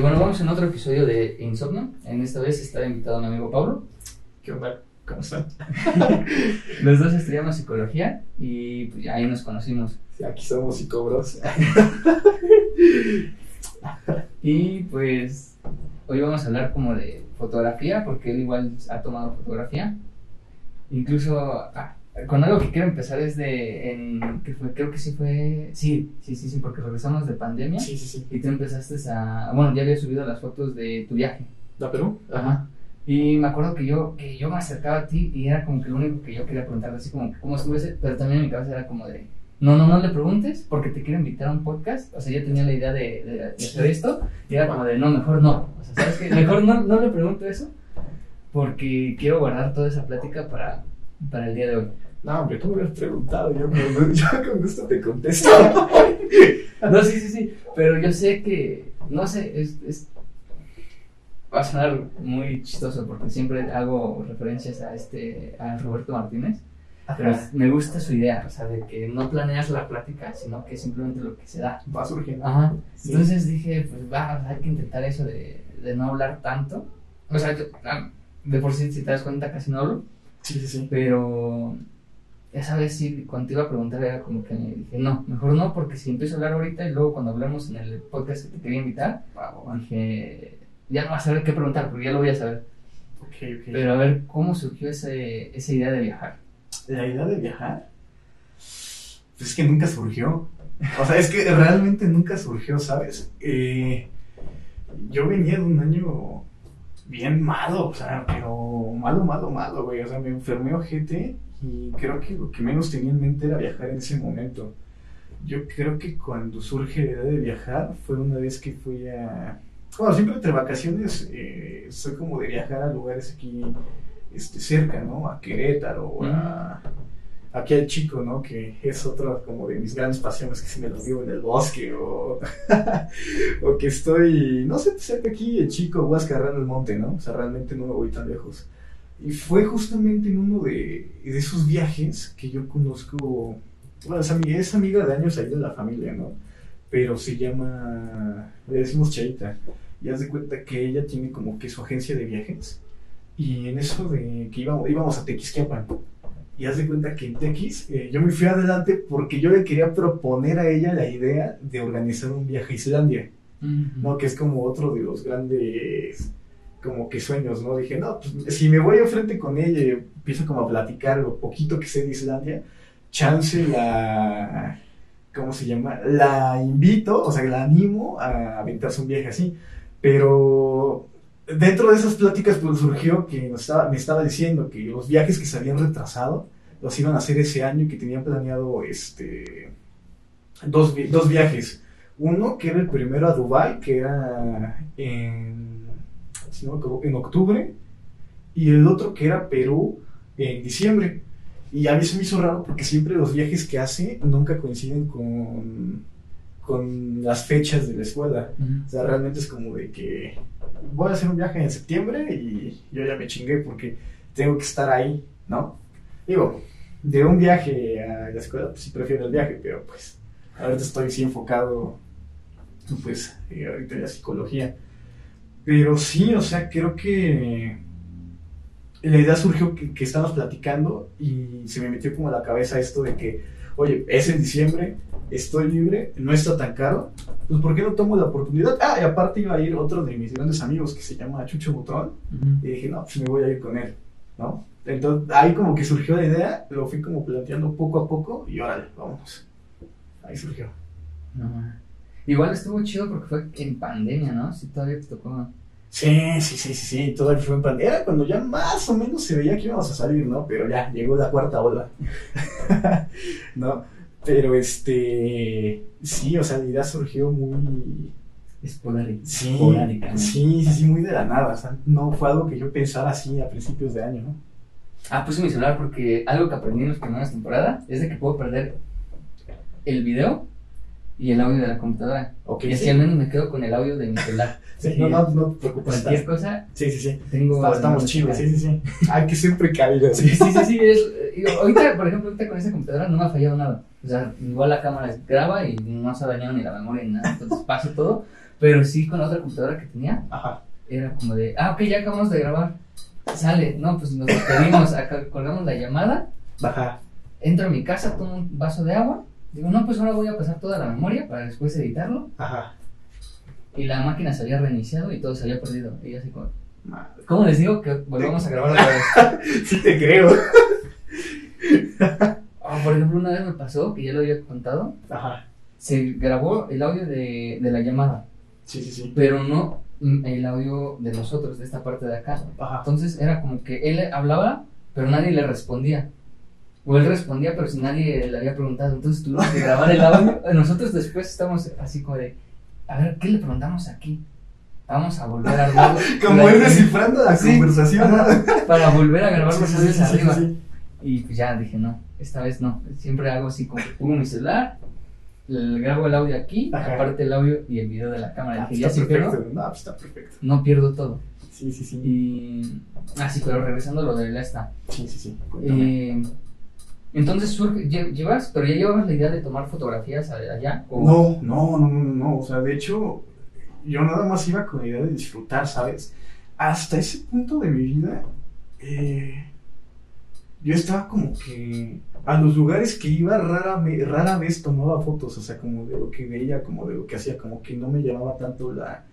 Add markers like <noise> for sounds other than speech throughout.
Ok, bueno, vamos en otro episodio de Insomnio. En esta vez está invitado mi amigo Pablo. ¿Qué onda? ¿Cómo están? <laughs> Los dos estudiamos psicología y pues, ahí nos conocimos. Sí, aquí somos psicobros. <laughs> Y pues hoy vamos a hablar como de fotografía, porque él igual ha tomado fotografía. Incluso ah, con algo que quiero empezar es de, en, que fue, creo que sí fue, sí, sí, sí, sí, porque regresamos de pandemia Sí, sí, sí. y tú empezaste a, bueno, ya había subido las fotos de tu viaje. ¿Da Perú? Ajá. Y me acuerdo que yo, que yo me acercaba a ti y era como que lo único que yo quería preguntarle, así como, ¿cómo estuve? Pero también en mi cabeza era como de, no, no, no le preguntes porque te quiero invitar a un podcast. O sea, yo tenía la idea de, de- de hacer esto y era como de, no, mejor no. O sea, ¿sabes qué? Mejor no, no le pregunto eso porque quiero guardar toda esa plática para, para el día de hoy. No, hombre, tú me hubieras preguntado. Yo, yo con gusto te contesto. <laughs> No, sí, sí, sí, pero yo sé que, no sé, es, es- va a sonar muy chistoso porque siempre hago referencias a este, a Roberto Martínez, pero me gusta su idea, o sea, de que no planeas la plática, sino que simplemente lo que se da. Va surgiendo. Ajá. Sí. Entonces dije, pues va, hay que intentar eso de, de no hablar tanto. O sea, yo, ah, de por sí, si te das cuenta, casi no hablo. Sí, sí, sí. Pero esa vez sí, cuando te iba a preguntar era como que dije, no, mejor no, porque si empiezo a hablar ahorita y luego cuando hablemos en el podcast que te quería invitar, dije, ya no vas a saber qué preguntar, porque ya lo voy a saber. Ok, ok. Pero a ver, ¿cómo surgió ese, esa idea de viajar? La idea de viajar, pues es que nunca surgió. O sea, es que realmente nunca surgió, ¿sabes? Eh, yo venía de un año bien malo, o sea, pero malo, malo, malo, güey. O sea, me enfermé ojete y creo que lo que menos tenía en mente era viajar en ese momento. Yo creo que cuando surge la idea de viajar fue una vez que fui a... Bueno, siempre entre vacaciones eh, soy como de viajar a lugares aquí este, cerca, ¿no? A Querétaro, a, al chico, ¿no? Que es otra como de mis grandes pasiones, que si me lo vivo en el bosque o, <laughs> o que estoy, no sé, cerca aquí, el chico, Huascarrán el monte, ¿no? O sea, realmente no me voy tan lejos. Y fue justamente en uno de, de esos viajes que yo conozco, bueno, es amiga, es amiga de años ahí de la familia, ¿no? Pero se llama, le decimos Chaita, y haz de cuenta que ella tiene como que su agencia de viajes. Y en eso de que íbamos, íbamos a Tequisquiapan. Y haz de cuenta que en Tequis eh, yo me fui adelante porque yo le quería proponer a ella la idea de organizar un viaje a Islandia, ¿no? Que es como otro de los grandes, como que sueños, ¿no? Dije, no, pues si me voy enfrente con ella y empiezo como a platicar lo poquito que sé de Islandia, chance la, ¿cómo se llama? La invito, o sea, la animo a aventarse un viaje así. Pero dentro de esas pláticas pues surgió que nos estaba, me estaba diciendo que los viajes que se habían retrasado los iban a hacer ese año y que tenían planeado este dos, dos viajes. Uno que era el primero a Dubai, que era en, si no en octubre, y el otro que era Perú en diciembre. Y a mí se me hizo raro porque siempre los viajes que hace nunca coinciden con, con las fechas de la escuela. O sea, realmente es como de que voy a hacer un viaje en septiembre y yo ya me chingué porque tengo que estar ahí, ¿no? Digo, de un viaje a la escuela, pues sí prefiero el viaje, pero pues ahorita estoy sí enfocado, pues, eh, ahorita en la psicología. Pero sí, o sea, creo que la idea surgió que, que estábamos platicando y se me metió como a la cabeza esto de que, oye, es en diciembre, estoy libre, no está tan caro, pues ¿por qué no tomo la oportunidad? Ah, y aparte iba a ir otro de mis grandes amigos que se llama Chucho Butrón y dije, no, pues me voy a ir con él, ¿no? Entonces ahí como que surgió la idea, lo fui como planteando poco a poco y órale, vámonos. Ahí surgió. No. Igual estuvo chido porque fue en pandemia, ¿no? Sí, todavía te tocó. Sí, sí, sí, sí, sí, todavía fue en pandemia. Era cuando ya más o menos se veía que íbamos a salir, ¿no? Pero ya llegó la cuarta ola. <laughs> ¿No? Pero este. Sí, o sea, la idea surgió muy. Esporádica. Sí, sí, sí, sí, muy de la nada. O sea, no fue algo que yo pensara así a principios de año, ¿no? Ah, puse mi celular porque algo que aprendí en las primeras temporadas es de que puedo perder el video y el audio de la computadora. Ok, y así sí. al menos me quedo con el audio de mi celular. <laughs> Sí, no, no, no te preocupes. Cualquier estás- cosa, Sí, sí, sí. tengo. Está- estamos chidos, sí, sí, sí. Hay que ser precavidos. Sí, sí, sí, sí, es- digo, ahorita, por ejemplo, ahorita con esta computadora no me ha fallado nada. O sea, igual la cámara graba y no se ha dañado ni la memoria ni nada. Entonces paso todo. Pero sí con la otra computadora que tenía, Ajá. era como de, ah, ok, ya acabamos de grabar. Sale, no, pues nos despedimos, acá colgamos la llamada, Ajá. entro a mi casa, tomo un vaso de agua, digo, no, pues ahora voy a pasar toda la memoria para después editarlo. Ajá. Y la máquina se había reiniciado y todo se había perdido. Y yo así como, Madre. ¿cómo les digo que volvamos a grabar otra vez? <laughs> Sí te creo. <laughs> Por ejemplo, una vez me pasó, que ya lo había contado, Ajá. se grabó el audio de, de la llamada, Sí, sí, sí. pero no el audio de nosotros, de esta parte de acá. Ajá. Entonces era como que él hablaba, pero nadie le respondía. O él respondía, pero si nadie le había preguntado. Entonces tuvimos que grabar el audio. <laughs> Nosotros después estamos así como de, a ver, ¿qué le preguntamos aquí? Vamos a volver a grabarlo. <laughs> Como ir descifrando la Sí, conversación. Para volver a grabar los sí, arriba. Y pues ya dije, no, esta vez no. Siempre hago así como pongo mi celular, le grabo el audio aquí, Ajá. aparte el audio y el video de la cámara. Ah, dije, ya si pierdo. No, pues está perfecto. no pierdo todo. Sí, sí, sí. Y. Ah, sí, pero regresando a lo de la esta. Sí, sí, sí. Eh, entonces surge, lle- llevas, pero ya llevabas la idea de tomar fotografías allá. no, no, no, no, no. O sea, de hecho, yo nada más iba con la idea de disfrutar, ¿sabes? Hasta ese punto de mi vida, eh, yo estaba como que a los lugares que iba rara, rara vez tomaba fotos, o sea, como de lo que veía, como de lo que hacía, como que no me llamaba tanto la,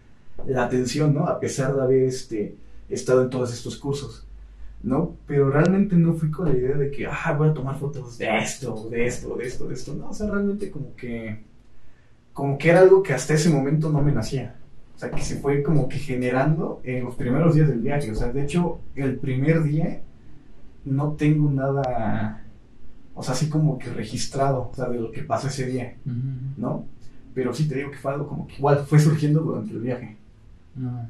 la atención, ¿no? A pesar de haber este, estado en todos estos cursos. ¿no? Pero realmente no fui con la idea de que, ah, voy a tomar fotos de esto, de esto, de esto, de esto. No, o sea, realmente como que, como que era algo que hasta ese momento no me nacía. O sea, que se fue como que generando en los primeros días del viaje. O sea, de hecho, el primer día no tengo nada, o sea, así como que registrado, o sea, de lo que pasó ese día. ¿no? Pero sí te digo que fue algo como que igual fue surgiendo durante el viaje.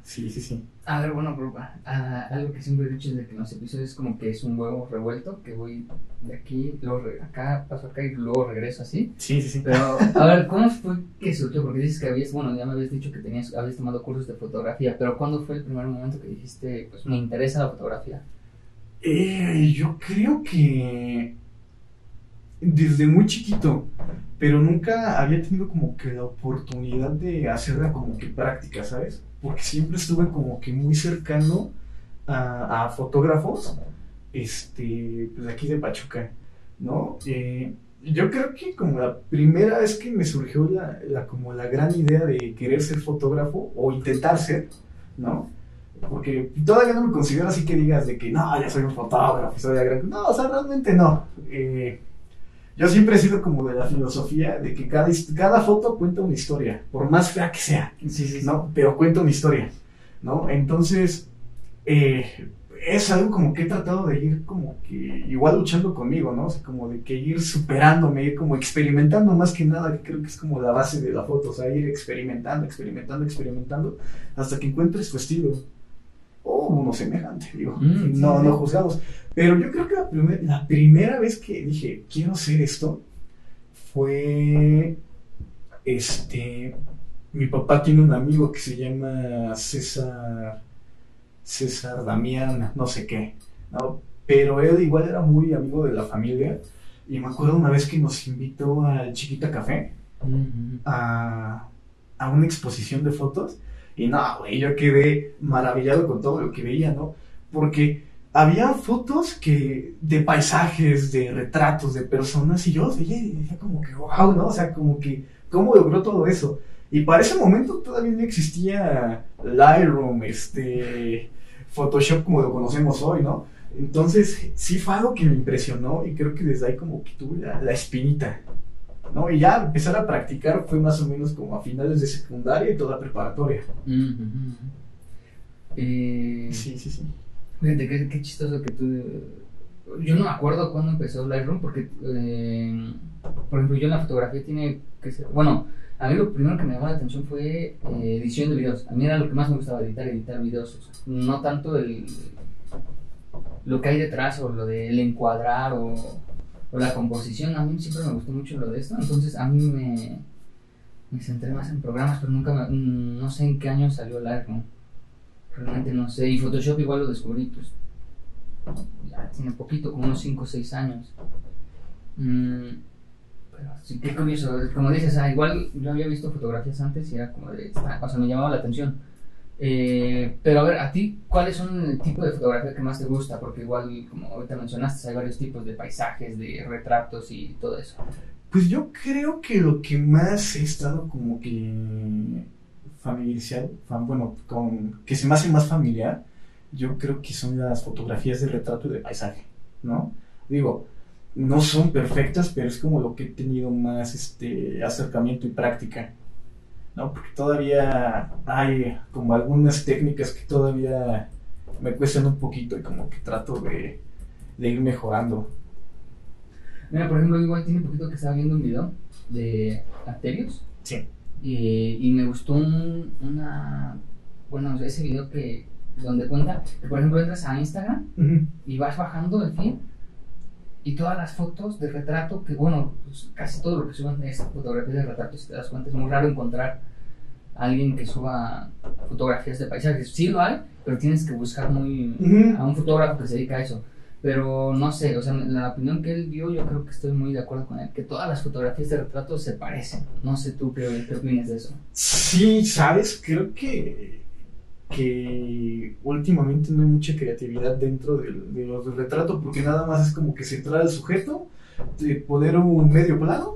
Sí, sí, sí. A ver, bueno, pero, ah, algo que siempre he dicho desde que en los episodios es como que es un huevo revuelto, que voy de aquí, luego acá, paso acá y luego regreso así. Sí, sí, sí. Pero, a ver, ¿cómo fue que surgió? Porque dices que habías, bueno, ya me habías dicho que tenías, habías tomado cursos de fotografía, pero ¿cuándo fue el primer momento que dijiste, pues me interesa la fotografía? Eh, yo creo que desde muy chiquito, pero nunca había tenido como que la oportunidad de hacerla como que práctica, ¿sabes? Porque siempre estuve como que muy cercano a, fotógrafos, este, pues aquí de Pachuca, ¿no? Eh, yo creo que como la primera vez que me surgió la, la- como la gran idea de querer ser fotógrafo o intentar ser, ¿no? Porque todavía no me considero así que digas de que no, ya soy un fotógrafo, soy la gran... No, o sea, realmente no. Eh, yo siempre he sido como de la filosofía de que cada, cada foto cuenta una historia, por más fea que sea, Sí, sí, ¿no? Pero cuenta una historia, ¿no? Entonces, eh, es algo como que he tratado de ir como que igual luchando conmigo, ¿no? O sea, como de que ir superándome, ir como experimentando más que nada, que creo que es como la base de la foto, o sea, ir experimentando, experimentando, experimentando, hasta que encuentres tu estilo. O uno semejante, digo. Mm, no, sí. no juzgamos. Pero yo creo que la, primer- la primera vez que dije, quiero hacer esto, fue, este, mi papá tiene un amigo que se llama César, César Damián, no sé qué, ¿no? Pero él igual era muy amigo de la familia. Y me acuerdo una vez que nos invitó al Chiquita Café Ujú. a, a una exposición de fotos. Y no, güey, yo quedé maravillado con todo lo que veía, ¿no? Porque había fotos que de paisajes, de retratos, de personas, y yo veía y decía como que, wow, ¿no? O sea, como que, ¿cómo logró todo eso? Y para ese momento todavía no existía Lightroom, este, Photoshop como lo conocemos hoy, ¿no? Entonces, sí fue algo que me impresionó y creo que desde ahí como que tuve la espinita, ¿no? Y ya empezar a practicar fue más o menos como a finales de secundaria y toda preparatoria. Eh, Sí, sí, sí. Fíjate, qué, qué chistoso que tú... Yo no me acuerdo cuándo empezó Lightroom porque, eh, por ejemplo, yo en la fotografía tiene que ser... Bueno, a mí lo primero que me llamó la atención fue eh, edición de videos. A mí era lo que más me gustaba, editar, editar videos. o sea, no tanto el lo que hay detrás o lo del encuadrar o, o la composición. A mí siempre me gustó mucho lo de esto. Entonces a mí me, me centré más en programas, pero nunca me- mm, no sé en qué año salió Lightroom. Realmente no sé. Y Photoshop igual lo descubrí, pues. Ya tiene poquito, como unos 5 o 6 años. Mm, pero sí, qué curioso. Como dices, ah, igual yo había visto fotografías antes y era como de. O sea, me llamaba la atención. Eh, pero a ver, a ti, ¿cuáles son el tipo de fotografía que más te gusta? Porque igual, como ahorita mencionaste, hay varios tipos de paisajes, de retratos y todo eso. Pues yo creo que lo que más he estado como que familiarizado, fam- bueno, con, que se me hace más familiar, yo creo que son las fotografías de retrato y de paisaje, ¿no? Digo, no son perfectas, pero es como lo que he tenido más este acercamiento y práctica, ¿no? Porque todavía hay como algunas técnicas que todavía me cuestan un poquito y como que trato de, de ir mejorando. Mira, por ejemplo, igual tiene poquito que estaba viendo un video de Arterios Sí. y, y me gustó un- una. Bueno, ese video que. donde cuenta que, por ejemplo, entras a Instagram y vas bajando el feed y todas las fotos de retrato que, bueno, pues casi todo lo que suban es fotografías de retrato, si te das cuenta, es muy raro encontrar a alguien que suba fotografías de paisajes. Sí lo hay, pero tienes que buscar muy a un fotógrafo que se dedica a eso. Pero no sé, o sea, la opinión que él dio, yo creo que estoy muy de acuerdo con él, que todas las fotografías de retrato se parecen. No sé tú qué, qué opinas de eso. Sí, sabes, creo que, que últimamente no hay mucha creatividad dentro del, de los retratos porque nada más es como que centrar al sujeto, de poner un medio plano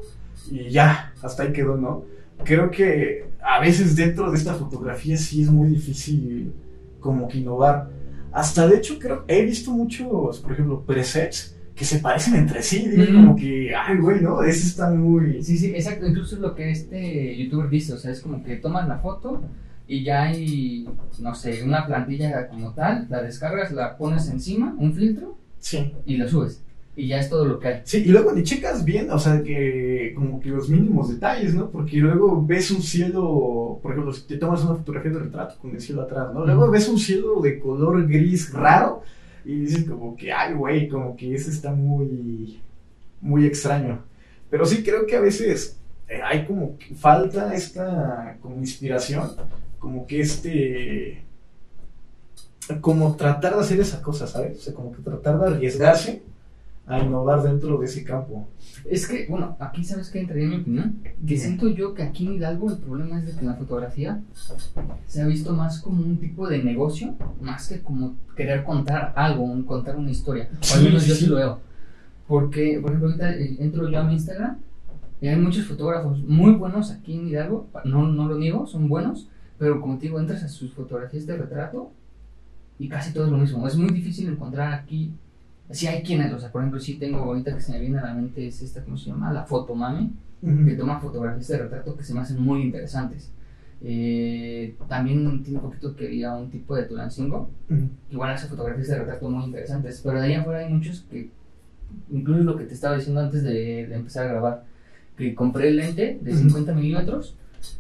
y ya, hasta ahí quedó, ¿no? Creo que a veces dentro de esta fotografía sí es muy difícil como que innovar. Hasta de hecho creo, he visto muchos, por ejemplo, presets que se parecen entre sí, digo, Ujú. como que, ay, güey, ¿no? Ese está muy... Sí, sí, exacto. Incluso es lo que este youtuber dice, o sea, es como que tomas la foto y ya hay, no sé, una plantilla como tal, la descargas, la pones encima, un filtro Sí. y lo subes. Y ya es todo lo que hay. Sí, y luego ni checas bien, o sea, que como que los mínimos detalles, ¿no? Porque luego ves un cielo, por ejemplo, si te tomas una fotografía de retrato con el cielo atrás, ¿no? Luego ves un cielo de color gris raro y dices como que, ay, güey, como que ese está muy, muy extraño. Pero sí creo que a veces eh, hay como que falta esta como inspiración, como que este, como tratar de hacer esa cosa, ¿sabes? O sea, como que tratar de arriesgarse a innovar dentro de ese campo. Es que, bueno, aquí sabes que entraría mi opinión. Que siento yo que aquí en Hidalgo el problema es de que la fotografía se ha visto más como un tipo de negocio, más que como querer contar algo, un- contar una historia. O al menos sí, yo sí. lo veo. Porque, por ejemplo, ahorita eh, entro yo a mi Instagram y hay muchos fotógrafos muy buenos aquí en Hidalgo, no, no lo niego, son buenos, pero como te digo, entras a sus fotografías de retrato y casi todo es lo mismo. Es muy difícil encontrar aquí. Sí hay quienes, o sea, por ejemplo, sí tengo ahorita que se me viene a la mente es esta, ¿cómo se llama? La fotomami, que toma fotografías de retrato que se me hacen muy interesantes. Eh, también tiene un poquito que ir a un tipo de Tulancingo, Ujú. igual hace fotografías de retrato muy interesantes, pero de ahí afuera hay muchos que, incluso lo que te estaba diciendo antes de, de empezar a grabar, que compré el lente de Ujú. 50 milímetros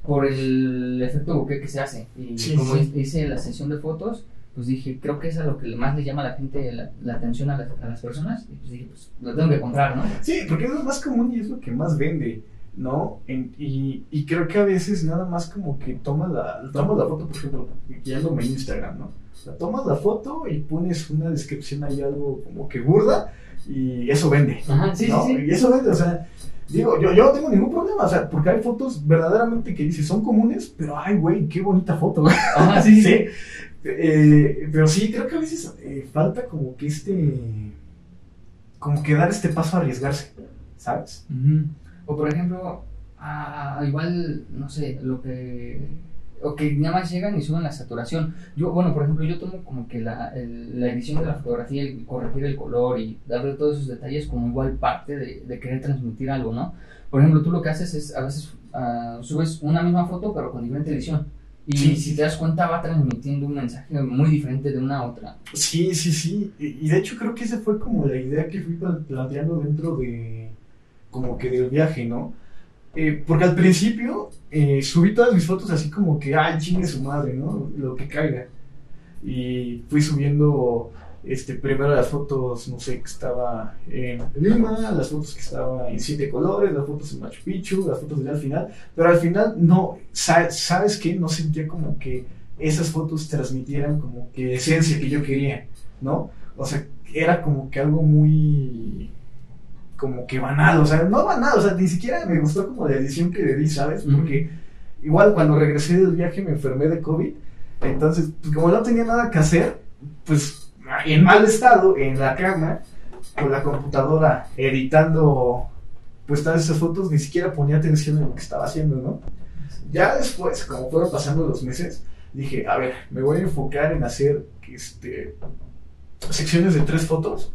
por el efecto bokeh que se hace. Y Sí, como sí. hice la sesión de fotos, pues dije, creo que es a lo que más le llama a la gente la, la atención a las, a las personas. Y pues dije, pues lo tengo que comprar, ¿no? Sí, porque es lo más común y es lo que más vende, ¿no? En- y, y creo que a veces nada más como que tomas la, tomas la foto, por ejemplo, guiándome en Instagram, ¿no? O sea, tomas la foto y pones una descripción ahí algo como que burda y eso vende. Ajá, sí, ¿no? sí, sí. Y eso vende, o sea, digo, yo, yo no tengo ningún problema, o sea, porque hay fotos verdaderamente que dices son comunes, pero ay, güey, qué bonita foto. <laughs> Ajá, sí, sí. Sí. Eh, pero sí, creo que a veces eh, falta como que este. Como que dar este paso a arriesgarse, ¿sabes? O por ejemplo, ah, igual, no sé, lo que... O que nada más llegan y suben la saturación. Yo, bueno, por ejemplo, yo tomo como que la, el- la edición de la fotografía y corregir el color y darle todos esos detalles como igual parte de, de querer transmitir algo, ¿no? Por ejemplo, tú lo que haces es, a veces ah, subes una misma foto pero con diferente edición. Y Sí. si te das cuenta va transmitiendo un mensaje muy diferente de una a otra. Sí, sí, sí. Y, de hecho creo que esa fue como la idea que fui pla- planteando dentro de. Como que del viaje, ¿no? Eh, porque al principio eh, subí todas mis fotos así como que, ay, chingue su madre, ¿no? Lo que caiga. Y fui subiendo este, primero las fotos, no sé, que estaba en Lima, las fotos que estaba en siete colores, las fotos en Machu Picchu, las fotos ya al final. Pero al final, no, sa- ¿sabes qué? No sentía como que esas fotos transmitieran como que esencia que yo quería, ¿no? O sea, era como que algo muy como que banal, o sea, no banal, o sea, ni siquiera me gustó como la edición que le di, ¿sabes? Porque igual cuando regresé del viaje me enfermé de COVID, entonces, pues como no tenía nada que hacer, pues en mal estado, en la cama, con la computadora editando pues todas esas fotos, ni siquiera ponía atención en lo que estaba haciendo, ¿no? Ya después, como fueron pasando los meses, dije, a ver, me voy a enfocar en hacer este, secciones de tres fotos.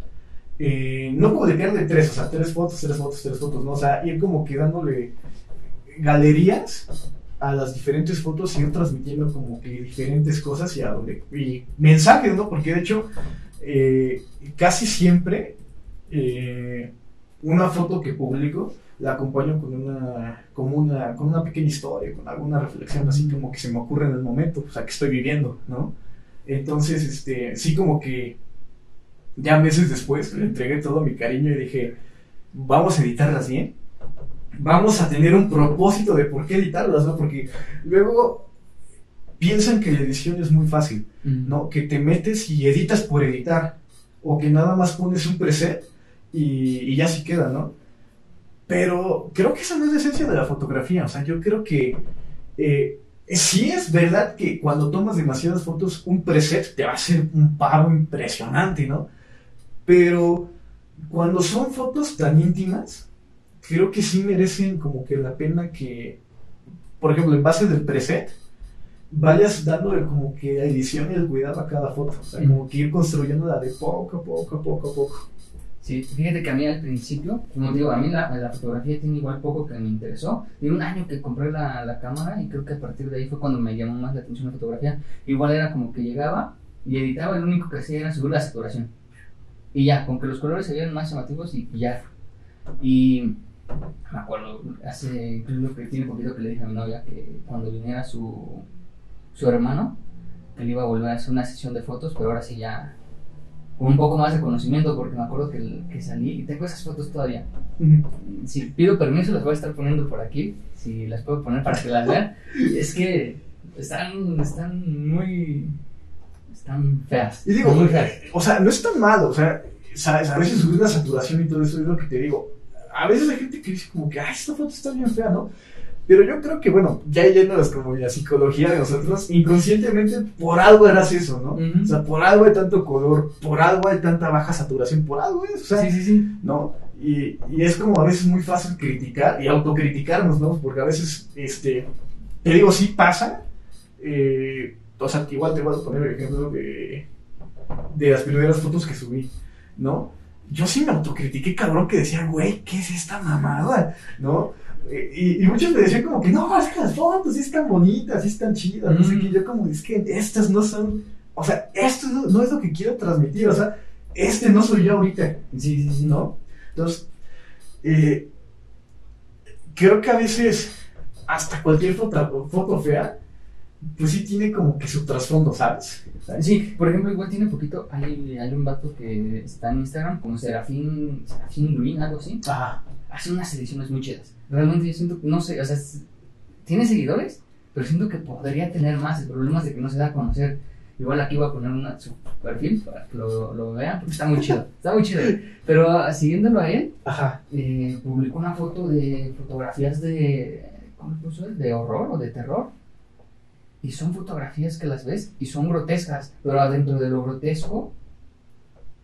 Eh, no publicar de tres, o sea, tres fotos, tres fotos, tres fotos, ¿no? O sea, ir como que dándole galerías a las diferentes fotos y ir transmitiendo como que diferentes cosas y a donde mensajes, ¿no? Porque de hecho eh, casi siempre eh, una foto que publico la acompaño con una, como una, con una pequeña historia, con alguna reflexión así como que se me ocurre en el momento, o sea, que estoy viviendo, ¿no? Entonces, este, sí como que ya meses después le entregué todo mi cariño y dije, vamos a editarlas bien, vamos a tener un propósito de por qué editarlas, ¿no? Porque luego piensan que la edición es muy fácil, ¿no? Que te metes y editas por editar, o que nada más pones un preset y, y ya sí queda, ¿no? Pero creo que esa no es la esencia de la fotografía. O sea, yo creo que eh, sí es verdad que cuando tomas demasiadas fotos, un preset te va a hacer un paro impresionante, ¿no? Pero cuando son fotos tan íntimas, creo que sí merecen como que la pena que, por ejemplo, en base del preset, vayas dándole como que la edición y el cuidado a cada foto. O sea, como que ir construyéndola de poco a poco, a poco a poco. Sí, fíjate que a mí al principio, como digo, a mí la, la fotografía tiene igual poco que me interesó. Tiene un año que compré la, la, cámara y creo que a partir de ahí fue cuando me llamó más la atención la fotografía. Igual era como que llegaba y editaba, lo único que hacía era subir la saturación. Y ya, con que los colores se vieran más llamativos y, ya. Y me acuerdo, hace, creo que tiene poquito que le dije a mi novia que cuando viniera su, su hermano, él iba a volver a hacer una sesión de fotos, pero ahora sí ya con un poco más de conocimiento, porque me acuerdo que, que salí y tengo esas fotos todavía. Si pido permiso, las voy a estar poniendo por aquí, si las puedo poner para que las vean. <laughs> es que están, están muy. Están feas. Y digo, muy feas. o sea, no es tan malo, o sea, sabes, a veces subir la saturación y todo eso es lo que te digo. A veces hay gente que dice como que, ay, esta foto está bien fea, ¿no? Pero yo creo que, bueno, ya yéndonos como la psicología de nosotros, inconscientemente por algo eras eso, ¿no? O sea, por algo hay tanto color, por algo hay tanta baja saturación, por algo es, o sea, sí, sí, sí. ¿no? Y, y es como a veces muy fácil criticar y autocriticarnos, ¿no? Porque a veces, este, te digo, sí pasa, eh, o sea, igual te voy a poner el ejemplo de, de las primeras fotos que subí, ¿no? Yo sí me autocritiqué, cabrón, que decía, güey, ¿qué es esta mamada? ¿No? Eh, Y, y muchos me decían como que, no, es que las fotos sí están bonitas, sí están chidas, no sé qué, yo como, es que estas no son, o sea, esto no, no es lo que quiero transmitir, o sea, este no soy yo ahorita, Sí, sí, sí. ¿no? Entonces, eh, creo que a veces hasta cualquier foto, foto fea, pues sí tiene como que su trasfondo, ¿sabes? Sí, por ejemplo, igual tiene poquito. Hay, hay un vato que está en Instagram, como Serafín, Serafín Green, algo así. Ajá. Hace unas ediciones muy chidas. Realmente yo siento, no sé, o sea, tiene seguidores, pero siento que podría tener más. El problema es de que no se da a conocer. Igual aquí voy a poner una, su perfil para que lo, lo vean, porque está muy chido. <laughs> Está muy chido. Pero ah, siguiéndolo a él, Ajá. eh, publicó una foto de fotografías de. ¿Cómo puso él? De horror o de terror. Y son fotografías que las ves y son grotescas, pero adentro de lo grotesco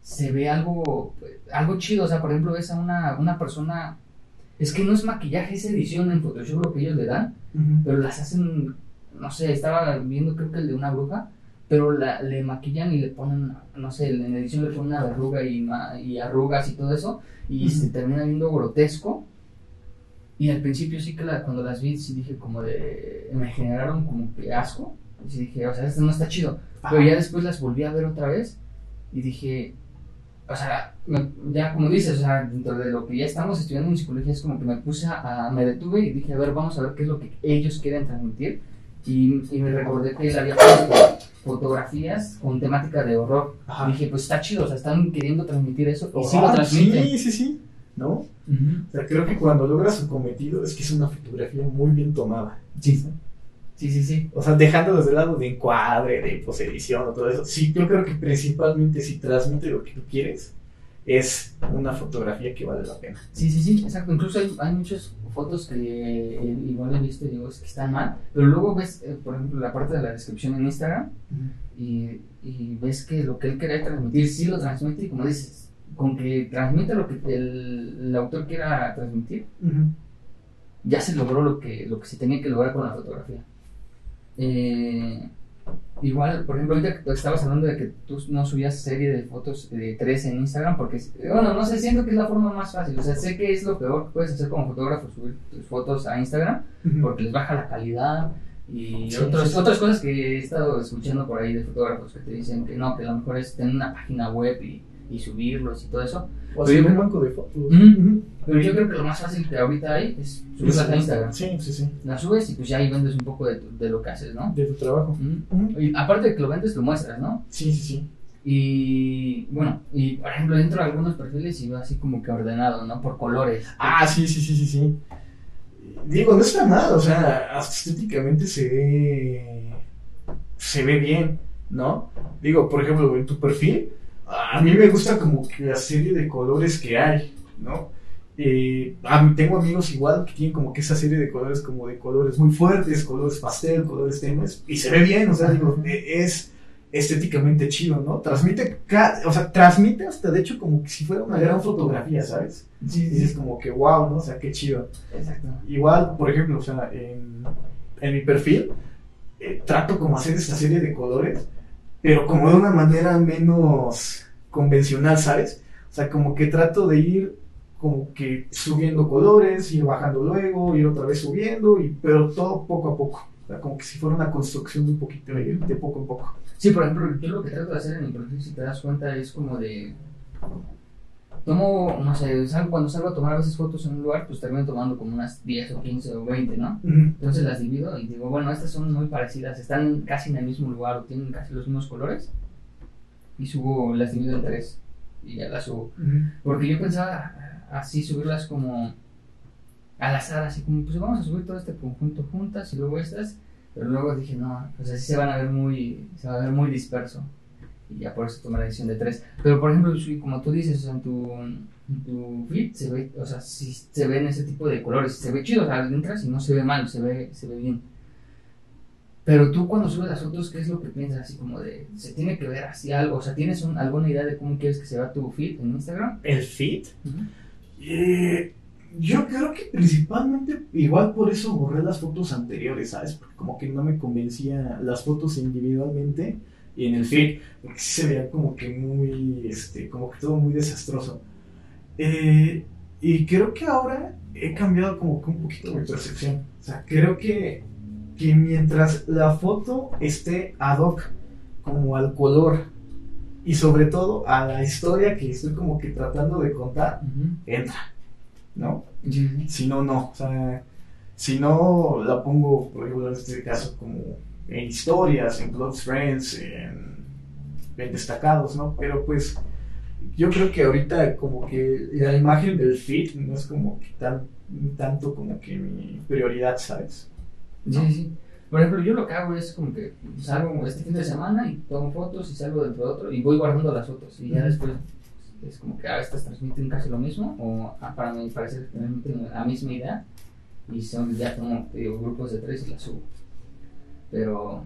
se ve algo, algo chido. O sea, por ejemplo, ves a una, una persona. Es que no es maquillaje, es edición en Photoshop lo que ellos le dan, pero las hacen. No sé, estaba viendo creo que el de una bruja, pero la, le maquillan y le ponen, no sé, en edición le ponen una verruga y, y arrugas y todo eso, y se termina viendo grotesco. Y al principio sí que la- cuando las vi, sí dije como de. Me generaron como que asco. Y sí dije, o sea, esto no está chido. Pero ya después las volví a ver otra vez y dije, o sea, me- ya como dices, o sea, dentro de lo que ya estamos estudiando en psicología es como que me puse a, me detuve y dije, a ver, vamos a ver qué es lo que ellos quieren transmitir. Y, y me recordé que él había puesto fotografías con temática de horror. Y dije, pues está chido, o sea, están queriendo transmitir eso y sí lo transmiten. Sí, sí, sí. ¿No? Ujú. O sea, creo que cuando logra su cometido es que es una fotografía muy bien tomada. Sí, sí, sí, sí. O sea, dejando desde el lado de encuadre, de posedición o todo eso. Sí, yo creo que principalmente si transmite lo que tú quieres, es una fotografía que vale la pena. Sí, sí, sí, exacto. Incluso hay, hay muchas fotos que eh, igual he visto y digo es que están mal, pero luego ves, eh, por ejemplo, la parte de la descripción en Instagram y, y ves que lo que él quería transmitir sí lo transmite y como dices, con que transmite lo que el, el autor quiera transmitir, ya se logró lo que, lo que se tenía que lograr con la fotografía. Eh, igual, por ejemplo, ahorita que estabas hablando de que tú no subías serie de fotos de tres en Instagram, porque, bueno, no sé, siento que es la forma más fácil. O sea, sé que es lo peor que puedes hacer como fotógrafo, subir tus fotos a Instagram, porque les baja la calidad y Sí, otros- sí. otras cosas que he estado escuchando por ahí de fotógrafos que te dicen que no, que lo mejor es tener una página web y, y subirlos y todo eso. O yo un creo- banco de fotos. Ujú. Pero yo creo que lo más fácil que ahorita hay es subirlas a Instagram. Sí, sí, sí. Las subes y pues ya ahí vendes un poco de, tu- de lo que haces, ¿no? De tu trabajo. Ujú. Y aparte de que lo vendes, lo muestras, ¿no? Sí, sí, sí. Y bueno, y por ejemplo, dentro de algunos perfiles iba así como que ordenado, ¿no? Por colores. Ah, sí, sí, sí, sí, sí. Digo, no está mal, o sea, hasta estéticamente se ve. se ve bien, ¿no? Digo, por ejemplo, en tu perfil, a mí me gusta como que la serie de colores que hay, ¿no? Eh, tengo amigos igual que tienen como que esa serie de colores como de colores muy fuertes, colores pastel, colores tenues, y se ve bien, o sea, digo, eh, es estéticamente chido, ¿no? Transmite, o sea, transmite hasta de hecho como que si fuera una gran fotografía, ¿sabes? Sí, Y dices como que wow, ¿no? O sea, qué chido. Exacto. Igual, por ejemplo, o sea, en, en mi perfil eh, trato como hacer esta serie de colores, pero como de una manera menos convencional, ¿sabes? O sea, como que trato de ir como que subiendo colores, ir bajando luego, ir otra vez subiendo, y, pero todo poco a poco. O sea, como que si fuera una construcción de un poquito de, de poco en poco. Sí, por ejemplo, yo lo que trato de hacer en mi perfil, si te das cuenta, es como de. Tomo, no sé, salgo- cuando salgo a tomar a veces fotos en un lugar, pues termino tomando como unas 10 o 15 o 20, ¿no? Entonces las divido y digo, bueno, estas son muy parecidas, están casi en el mismo lugar o tienen casi los mismos colores. Y subo, las divido en tres y ya las subo. Porque yo pensaba así subirlas como al azar, así como, pues vamos a subir todo este conjunto juntas y luego estas. Pero luego dije, no, pues así se van a ver muy, se va a ver muy disperso. Y ya por eso tomé la decisión de tres. Pero por ejemplo, como tú dices, o sea, en tu, en tu feed se ve, o sea, sí se ven ese tipo de colores, se ve chido, o sea, entras y no se ve mal, se ve, se ve bien. Pero tú cuando subes las fotos, ¿qué es lo que piensas? Así como de, se tiene que ver así algo, o sea, ¿tienes un- alguna idea de cómo quieres que se vea tu feed en Instagram? El fit. Eh, yo creo que principalmente, igual por eso borré las fotos anteriores, ¿sabes? Porque como que no me convencía las fotos individualmente y en el feed, porque sí se veía como que muy, este, como que todo muy desastroso. Eh, y creo que ahora he cambiado como que un poquito mi percepción. O sea, creo que, que mientras la foto esté ad hoc, como al color y sobre todo a la historia que estoy como que tratando de contar, entra, ¿no? Si no, no. O sea, si no la pongo, por ejemplo, en este caso, como en historias, en Close Friends, en, en destacados, ¿no? Pero pues yo creo que ahorita como que la imagen del feed no es como que tan, tanto como que mi prioridad, ¿sabes? Sí, sí, sí. Por ejemplo, yo lo que hago es como que salgo este fin de semana y tomo fotos y salgo dentro de otro y voy guardando las fotos y ya después es como que a estas transmiten casi lo mismo o a- para mi parecer transmiten la misma idea y son ya como digo, grupos de tres y las subo. Pero,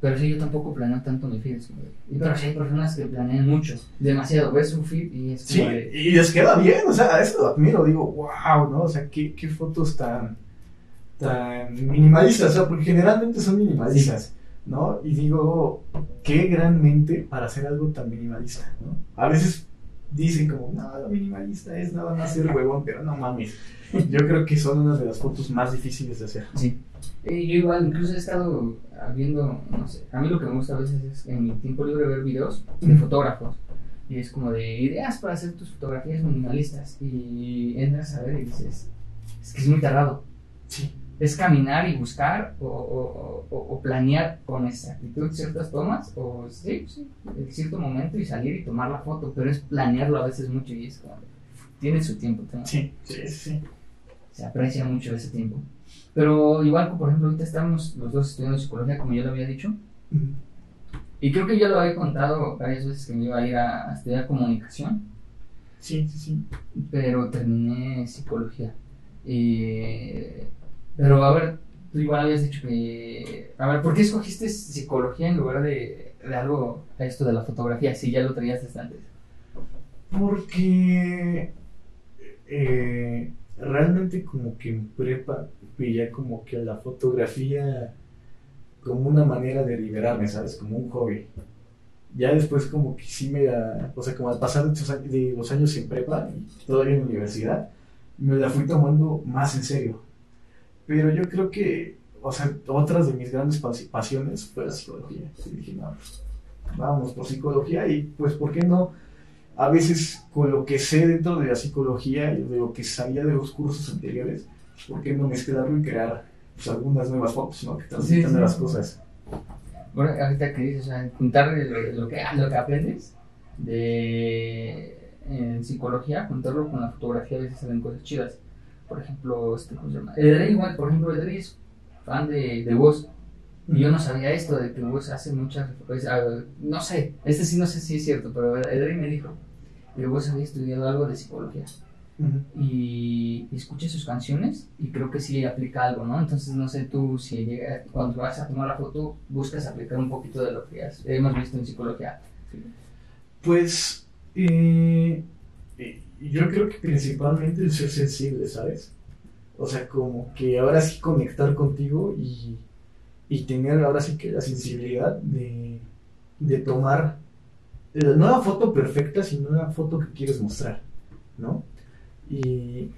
pero sí, yo tampoco planeo tanto mi feed. es como de- y pero sí hay personas que planean mucho, demasiado. Ves un feed y es Sí, de, y les queda bien, o sea, esto lo admiro, digo, wow, ¿no? O sea, qué, qué fotos tan, tan minimalistas, o sea, porque generalmente son minimalistas, ¿no? Y digo, qué gran mente para hacer algo tan minimalista, ¿no? A veces dicen como, no, lo minimalista es nada más ser huevón, pero no mames. Yo creo que son una de las fotos más difíciles de hacer. Sí. Eh, yo igual, incluso he estado viendo, no sé, a mí lo que me gusta a veces es en mi tiempo libre ver videos de fotógrafos. Y es como de ideas para hacer tus fotografías minimalistas. Y entras a ver y dices, es que es muy tardado. Sí. Es caminar y buscar o, o- o- o planear con exactitud ciertas tomas o sí, sí, en cierto momento y salir y tomar la foto. Pero es planearlo a veces mucho y es como, tiene su tiempo. Sí, sí, sí, se aprecia mucho ese tiempo. Pero igual, por ejemplo, ahorita estamos los dos estudiando psicología, como yo lo había dicho, y creo que yo lo había contado varias veces que me iba a ir a, a estudiar comunicación, Sí, sí, sí. pero terminé psicología. Y, pero a ver, tú igual habías dicho que... A ver, ¿por qué escogiste psicología en lugar de, de algo, esto de la fotografía, si ya lo traías desde antes? Porque eh, realmente como que en prepa veía como que la fotografía como una manera de liberarme, ¿sabes? Como un hobby. Ya después como que sí me la, o sea, como al pasar de los años- en prepa y todavía en la universidad, me la fui tomando más en serio. Pero yo creo que, o sea, otras de mis grandes pas- pasiones fue la psicología. Y dije, no, pues, vamos por psicología y pues, ¿por qué no? A veces con lo que sé dentro de la psicología y de lo que sabía de los cursos anteriores, ¿por qué no mezclarlo y crear pues, algunas nuevas fotos, ¿no? Que transmitan Sí, sí. nuevas cosas. Bueno, ahorita que dices, o sea, juntar lo, lo que, lo que aprendes de en psicología, juntarlo con la fotografía, a veces salen cosas chidas. Por ejemplo, este, ¿cómo se llama? Edrey igual, por ejemplo, Edrey es fan de, de Woz. Y yo no sabía esto, de que Woz hace muchas, pues, no sé, este sí no sé si es cierto, pero Edrey me dijo que Woz había estudiado algo de psicología. Y, y escuché sus canciones y creo que sí aplica algo, ¿no? Entonces no sé tú si llega, cuando vas a tomar la foto buscas aplicar un poquito de lo que has- hemos visto en psicología. Pues eh, eh, yo creo que principalmente el ser sensible, ¿sabes? O sea, como que ahora sí conectar contigo y, y tener ahora sí que la sensibilidad de, de tomar no la foto perfecta, sino la foto que quieres mostrar, ¿no? Y,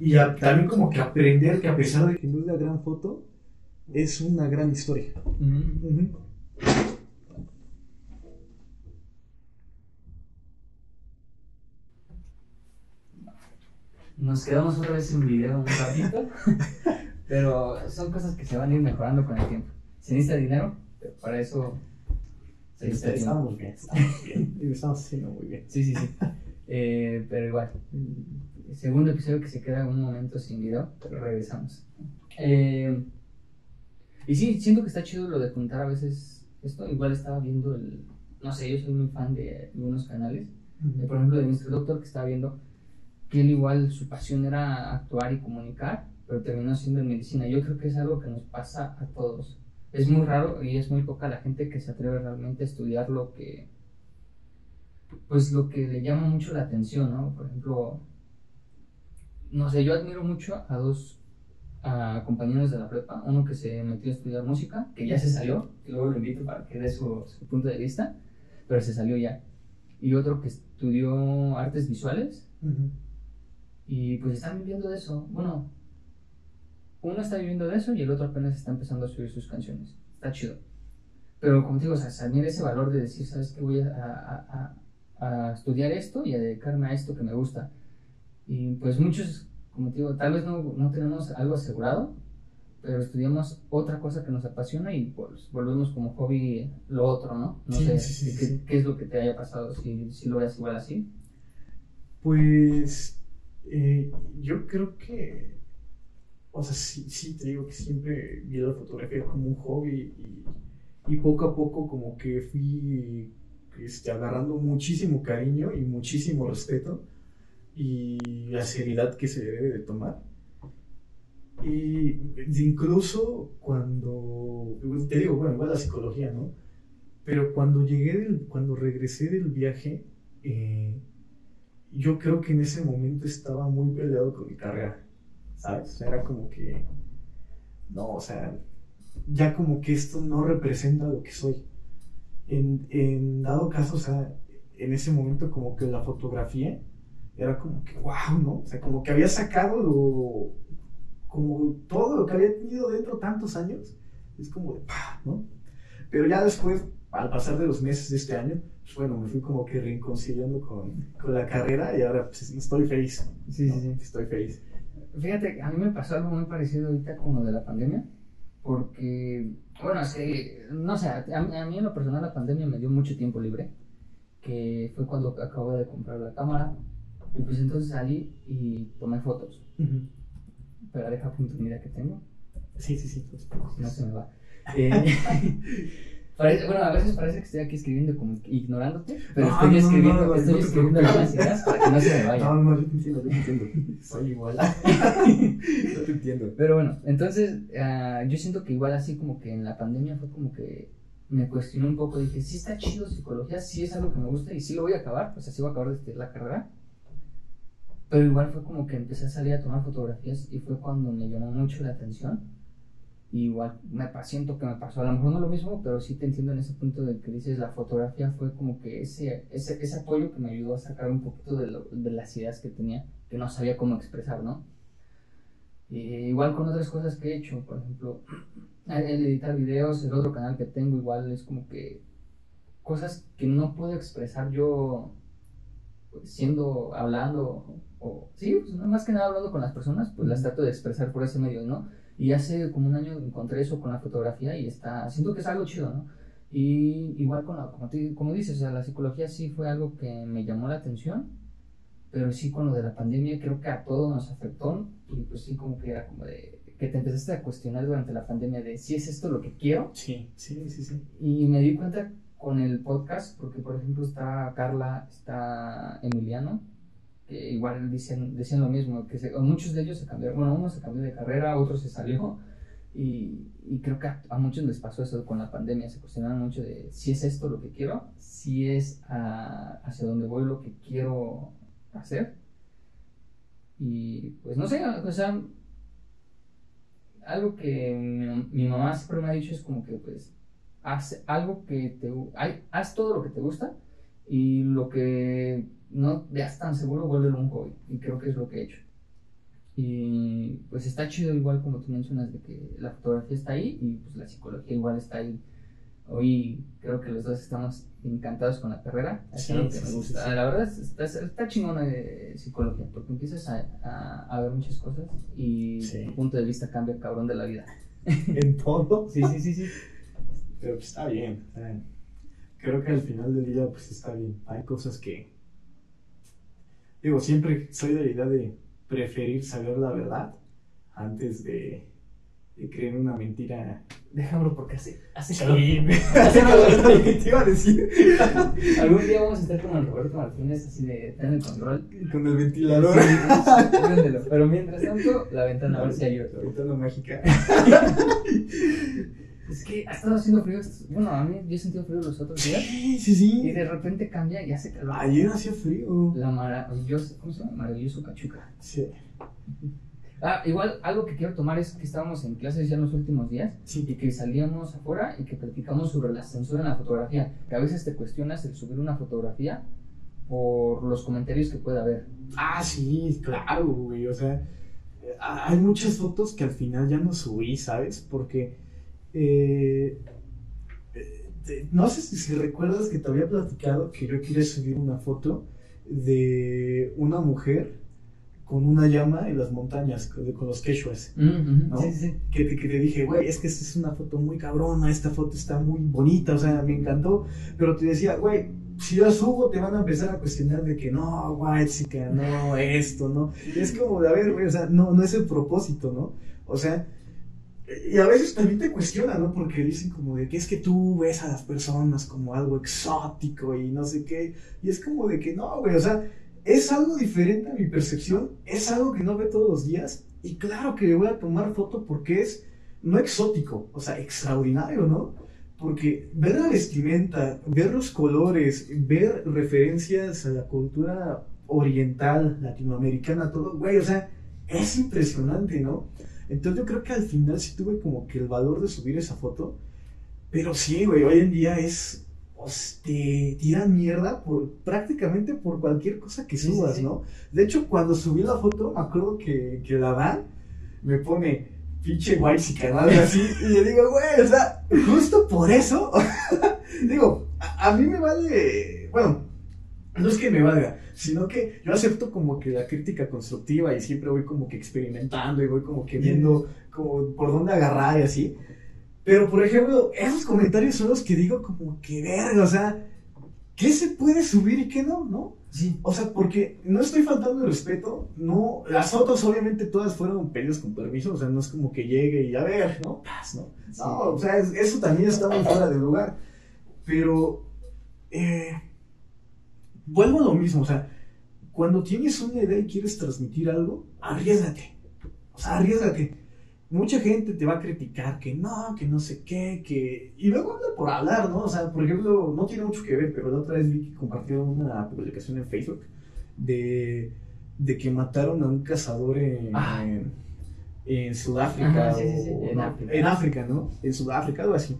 y a- también como que aprender que a pesar de que no es la gran foto, es una gran historia. Ujú. Nos quedamos otra vez sin video un ratito, <laughs> pero son cosas que se van a ir mejorando con el tiempo. Se necesita dinero, pero para eso se necesita. Estamos bien, estamos bien. <laughs> Estamos haciendo muy bien. Sí, sí, sí. Eh, pero igual, segundo episodio que se queda un momento sin video, pero regresamos. Eh, y sí, siento que está chido lo de juntar a veces esto. Igual estaba viendo el. No sé, yo soy muy fan de algunos canales. Eh, por ejemplo, de Mr. Doctor, que estaba viendo él igual su pasión era actuar y comunicar, pero terminó siendo en medicina. Yo creo que es algo que nos pasa a todos. Es muy raro y es muy poca la gente que se atreve realmente a estudiar lo que, pues lo que le llama mucho la atención, ¿no? Por ejemplo, no sé, yo admiro mucho a dos a compañeros de la prepa, uno que se metió a estudiar música, que ya se salió, que luego lo invito para que dé su, su punto de vista, pero se salió ya, y otro que estudió artes visuales. Y pues están viviendo de eso, bueno, uno está viviendo de eso y el otro apenas está empezando a subir sus canciones, está chido. Pero como te digo, o sea, salir ese valor de decir, ¿sabes qué? Voy a, a- a- a estudiar esto y a dedicarme a esto que me gusta. Y pues muchos, como te digo, tal vez no, no tenemos algo asegurado, pero estudiamos otra cosa que nos apasiona y pues volvemos como hobby lo otro, ¿no? No Sí, sé sí, sí, ¿qué, sí. qué es lo que te haya pasado, si, si lo ves igual así. Pues eh, yo creo que, o sea, sí, sí, te digo que siempre vi la fotografía como un hobby y, poco a poco como que fui este, agarrando muchísimo cariño y muchísimo respeto y la seriedad que se debe de tomar. Y incluso cuando, te digo, bueno, igual la psicología, ¿no? Pero cuando llegué, del, cuando regresé del viaje, eh, yo creo que en ese momento estaba muy peleado con mi carrera, ¿sabes? Era como que, no, o sea, ya como que esto no representa lo que soy. En, en dado caso, o sea, en ese momento como que la fotografía era como que, wow, ¿no? O sea, como que había sacado lo, como todo lo que había tenido dentro tantos años, es como de, ¡pah! ¿no? Pero ya después, al pasar de los meses de este año, bueno, me fui como que reconciliando con, con la carrera y ahora pues, estoy feliz. Sí, ¿no? sí, sí. Estoy feliz. Fíjate, a mí me pasó algo muy parecido ahorita con lo de la pandemia, porque, bueno, que, no sé, a, a mí en lo personal la pandemia me dio mucho tiempo libre, que fue cuando acabo de comprar la cámara, y pues entonces salí y tomé fotos, pero deja punto mira que tengo, Sí, sí, sí. pues, si no se me va. Eh, <laughs> <laughs> Parece- bueno, a veces parece que estoy aquí escribiendo como ignorándote, pero No, estoy no, escribiendo, no, estoy escribiendo algunas ideas para que no se me vayan. No, no, yo te entiendo, yo te entiendo. Soy igual. yo te entiendo. Pero bueno, entonces ah, yo siento que igual así como que en la pandemia fue como que me cuestioné un poco, dije, sí está chido psicología, sí es algo que me gusta y sí lo voy a acabar, o sea, sí voy a acabar este, la carrera. Pero igual fue como que empecé a salir a tomar fotografías y fue cuando me llamó mucho la atención. Y igual me siento que me pasó, a lo mejor no lo mismo, pero sí te entiendo en ese punto de que dices la fotografía fue como que ese, ese, ese apoyo que me ayudó a sacar un poquito de, lo- de las ideas que tenía, que no sabía cómo expresar, ¿no? Y igual con otras cosas que he hecho, por ejemplo, <clears throat> el editar videos, el otro canal que tengo igual es como que cosas que no puedo expresar yo pues, siendo, hablando, o sí, pues, más que nada hablando con las personas, pues las trato de expresar por ese medio, ¿no? Y hace como un año encontré eso con la fotografía y está, siento que es algo chido, ¿no? Y igual con la, como, te- como dices, o sea, la psicología sí fue algo que me llamó la atención, pero sí con lo de la pandemia creo que a todos nos afectó y pues sí como que era como de que te empezaste a cuestionar durante la pandemia de si es esto lo que quiero Sí, sí, sí, sí. y me di cuenta con el podcast porque por ejemplo está Carla, está Emiliano que igual dicen, decían lo mismo, que se- muchos de ellos se cambiaron, bueno, uno se cambió de carrera, otro se salió y, y creo que a, a muchos les pasó eso con la pandemia, se cuestionaron mucho de si es esto lo que quiero, si es ah, hacia dónde voy lo que quiero hacer. Y pues no sé, o sea, algo que mi, mi mamá siempre me ha dicho es como que pues haz algo que te haz todo lo que te gusta y lo que no veas tan seguro vuélvelo un hobby y creo que es lo que he hecho. Y pues está chido igual como tú mencionas de que la fotografía está ahí y pues la psicología igual está ahí. Hoy creo que los dos estamos encantados con la carrera. Es Sí, algo que sí, me gusta. sí, la verdad es- está, está chingona de psicología porque empiezas a, a, a ver muchas cosas y tu punto de vista cambia cabrón de la vida. <laughs> En todo. sí sí sí sí. Pero pues está bien, está bien. Creo que al final del día pues está bien. Hay cosas que... Digo, siempre soy de la idea de preferir saber la verdad antes de, de creer una mentira. déjamelo porque hace hace calor <laughs> Sí, te iba a decir. <laughs> algún día vamos a estar como el Roberto Martínez así de ten el control Con el ventilador. <laughs> Pero mientras tanto, la ventana a ver si ayuda. La ventana mágica. Es que ha estado haciendo frío. Bueno, a mí yo he sentido frío los otros días. Sí, sí, Y sí. de repente cambia y hace calor. Ayer hacía frío. La maravillosa, ¿cómo se llama? Maravilloso cachuca. Sí. Ah, igual algo que quiero tomar es que estábamos en clases ya en los últimos días Sí. y que salíamos afuera y que platicamos sobre la censura en la fotografía. Que a veces te cuestionas el subir una fotografía por los comentarios que pueda haber. Ah, sí, claro, güey. O sea, eh, hay muchas fotos que al final ya no subí, ¿sabes? Porque. Eh, eh, te- no sé si, si recuerdas que te había platicado que yo quería subir una foto de una mujer con una llama en las montañas con, con los quechuas. ¿No? Sí, sí, sí. Que te, que te dije, güey, es que esta es una foto muy cabrona, esta foto está muy bonita, o sea, me encantó. Pero te decía, güey, si la subo te van a empezar a cuestionar de que no, güey, chica, no, esto, ¿no? Y es como a ver, güey, o sea, no, no es el propósito, ¿no? O sea, y a veces también te cuestionan, ¿no? Porque dicen como de que es que tú ves a las personas como algo exótico y no sé qué. Y es como de que no, güey, o sea, es algo diferente a mi percepción, es algo que no ve todos los días. Y claro que le voy a tomar foto porque es no exótico, o sea, extraordinario, ¿no? Porque ver la vestimenta, ver los colores, ver referencias a la cultura oriental, latinoamericana, todo, güey, o sea, es impresionante, ¿no? Entonces yo creo que al final sí tuve como que el valor de subir esa foto. Pero sí, güey, hoy en día es... te tiran mierda por prácticamente por cualquier cosa que Sí, sí, subas, sí. ¿no? De hecho, cuando subí la foto, me acuerdo que, que la dan, me pone pinche guay si canal así, y le digo, güey, o sea, justo por eso, <laughs> digo, a, a mí me vale, bueno, no es que me valga, sino que yo acepto como que la crítica constructiva y siempre voy como que experimentando y voy como que viendo como por dónde agarrar y así. Pero, por ejemplo, esos comentarios son los que digo como que verga, o sea, ¿qué se puede subir y qué no? ¿No? Sí. O sea, porque no estoy faltando el respeto, no, las fotos obviamente todas fueron pedidas con permiso, o sea, no es como que llegue y a ver, ¿no? Paz, ¿no? Sí. No, o sea, es- eso también está muy fuera de lugar. Pero, eh, vuelvo a lo mismo, o sea, cuando tienes una idea y quieres transmitir algo, arriesgate. O sea, arriesgate. Mucha gente te va a criticar que no, que no sé qué, que... Y luego habla por hablar, ¿no? O sea, por ejemplo, no tiene mucho que ver, pero la otra vez vi que compartió una publicación en Facebook de, de que mataron a un cazador en, Ah. en Sudáfrica. Ajá, sí, sí, sí, o- en no, África. en África, ¿no? En Sudáfrica, algo así.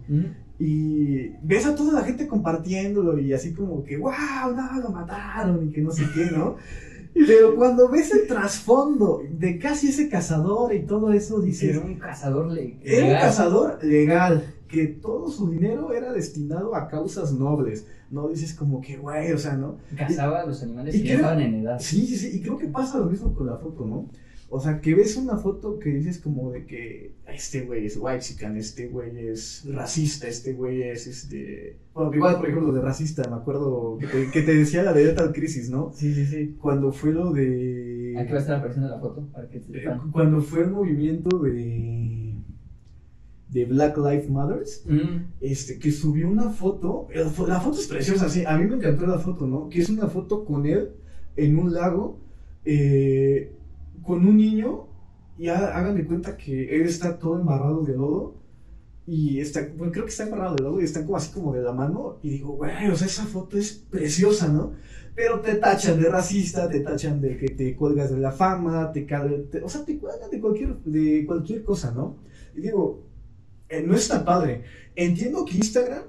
Y ves a toda la gente compartiéndolo y así como que, wow, no, lo mataron y que no sé qué, ¿no? <laughs> Pero cuando ves el trasfondo de casi ese cazador y todo eso, dices, Era un cazador le- era un legal. cazador legal, que todo su dinero era destinado a causas nobles. No dices como que, güey, o sea, ¿no? Cazaba a los animales y que estaban en edad. Sí, sí, sí, y creo que pasa lo mismo con la foto, ¿no? O sea, que ves una foto que dices como de que este güey es whitezican, este güey es racista, este güey es este... Bueno, igual, por ejemplo, de racista, me acuerdo que te, que te decía la de Lethal Crisis, ¿no? Sí, sí, sí. Cuando fue lo de... Aquí va a estar apareciendo la foto para que eh. Cuando fue el movimiento de... de Black Lives Matters, Mm, este, que subió una foto, eh, la foto es preciosa, sí, a mí me encantó la foto, ¿no? Que es una foto con él en un lago, eh, con un niño, y ha- hagan de cuenta que él está todo embarrado de lodo, y está, bueno, creo que está embarrado de lodo, y están como así como de la mano, y digo, güey, o sea, esa foto es preciosa, ¿no? Pero te tachan de racista, te tachan de que te cuelgas de la fama, te, te- o sea, te cuelgan de cualquier, de cualquier cosa, ¿no? Y digo, eh, no está padre. Entiendo que Instagram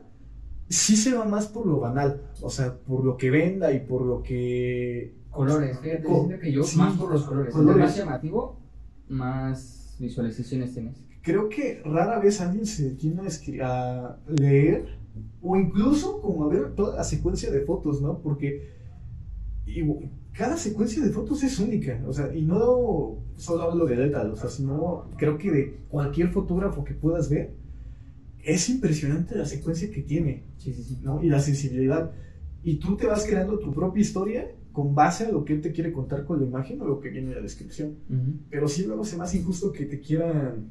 sí se va más por lo banal, o sea, por lo que venda y por lo que... colores, fíjate, Co- siento que yo sí, más por los colores. colores. Entre más llamativo, más visualizaciones tienes. Creo que rara vez alguien se detiene a, a leer o incluso como a ver toda la secuencia de fotos, ¿no? Porque y- cada secuencia de fotos es única, o sea, y no solo hablo de Lethal, o sea, sino creo que de cualquier fotógrafo que puedas ver, es impresionante la secuencia que tiene. Sí, sí, sí. ¿no? Y la sensibilidad. Y tú te vas creando tu propia historia con base a lo que él te quiere contar con la imagen o lo que viene en la descripción. Ujú. Pero sí luego se me hace injusto que te quieran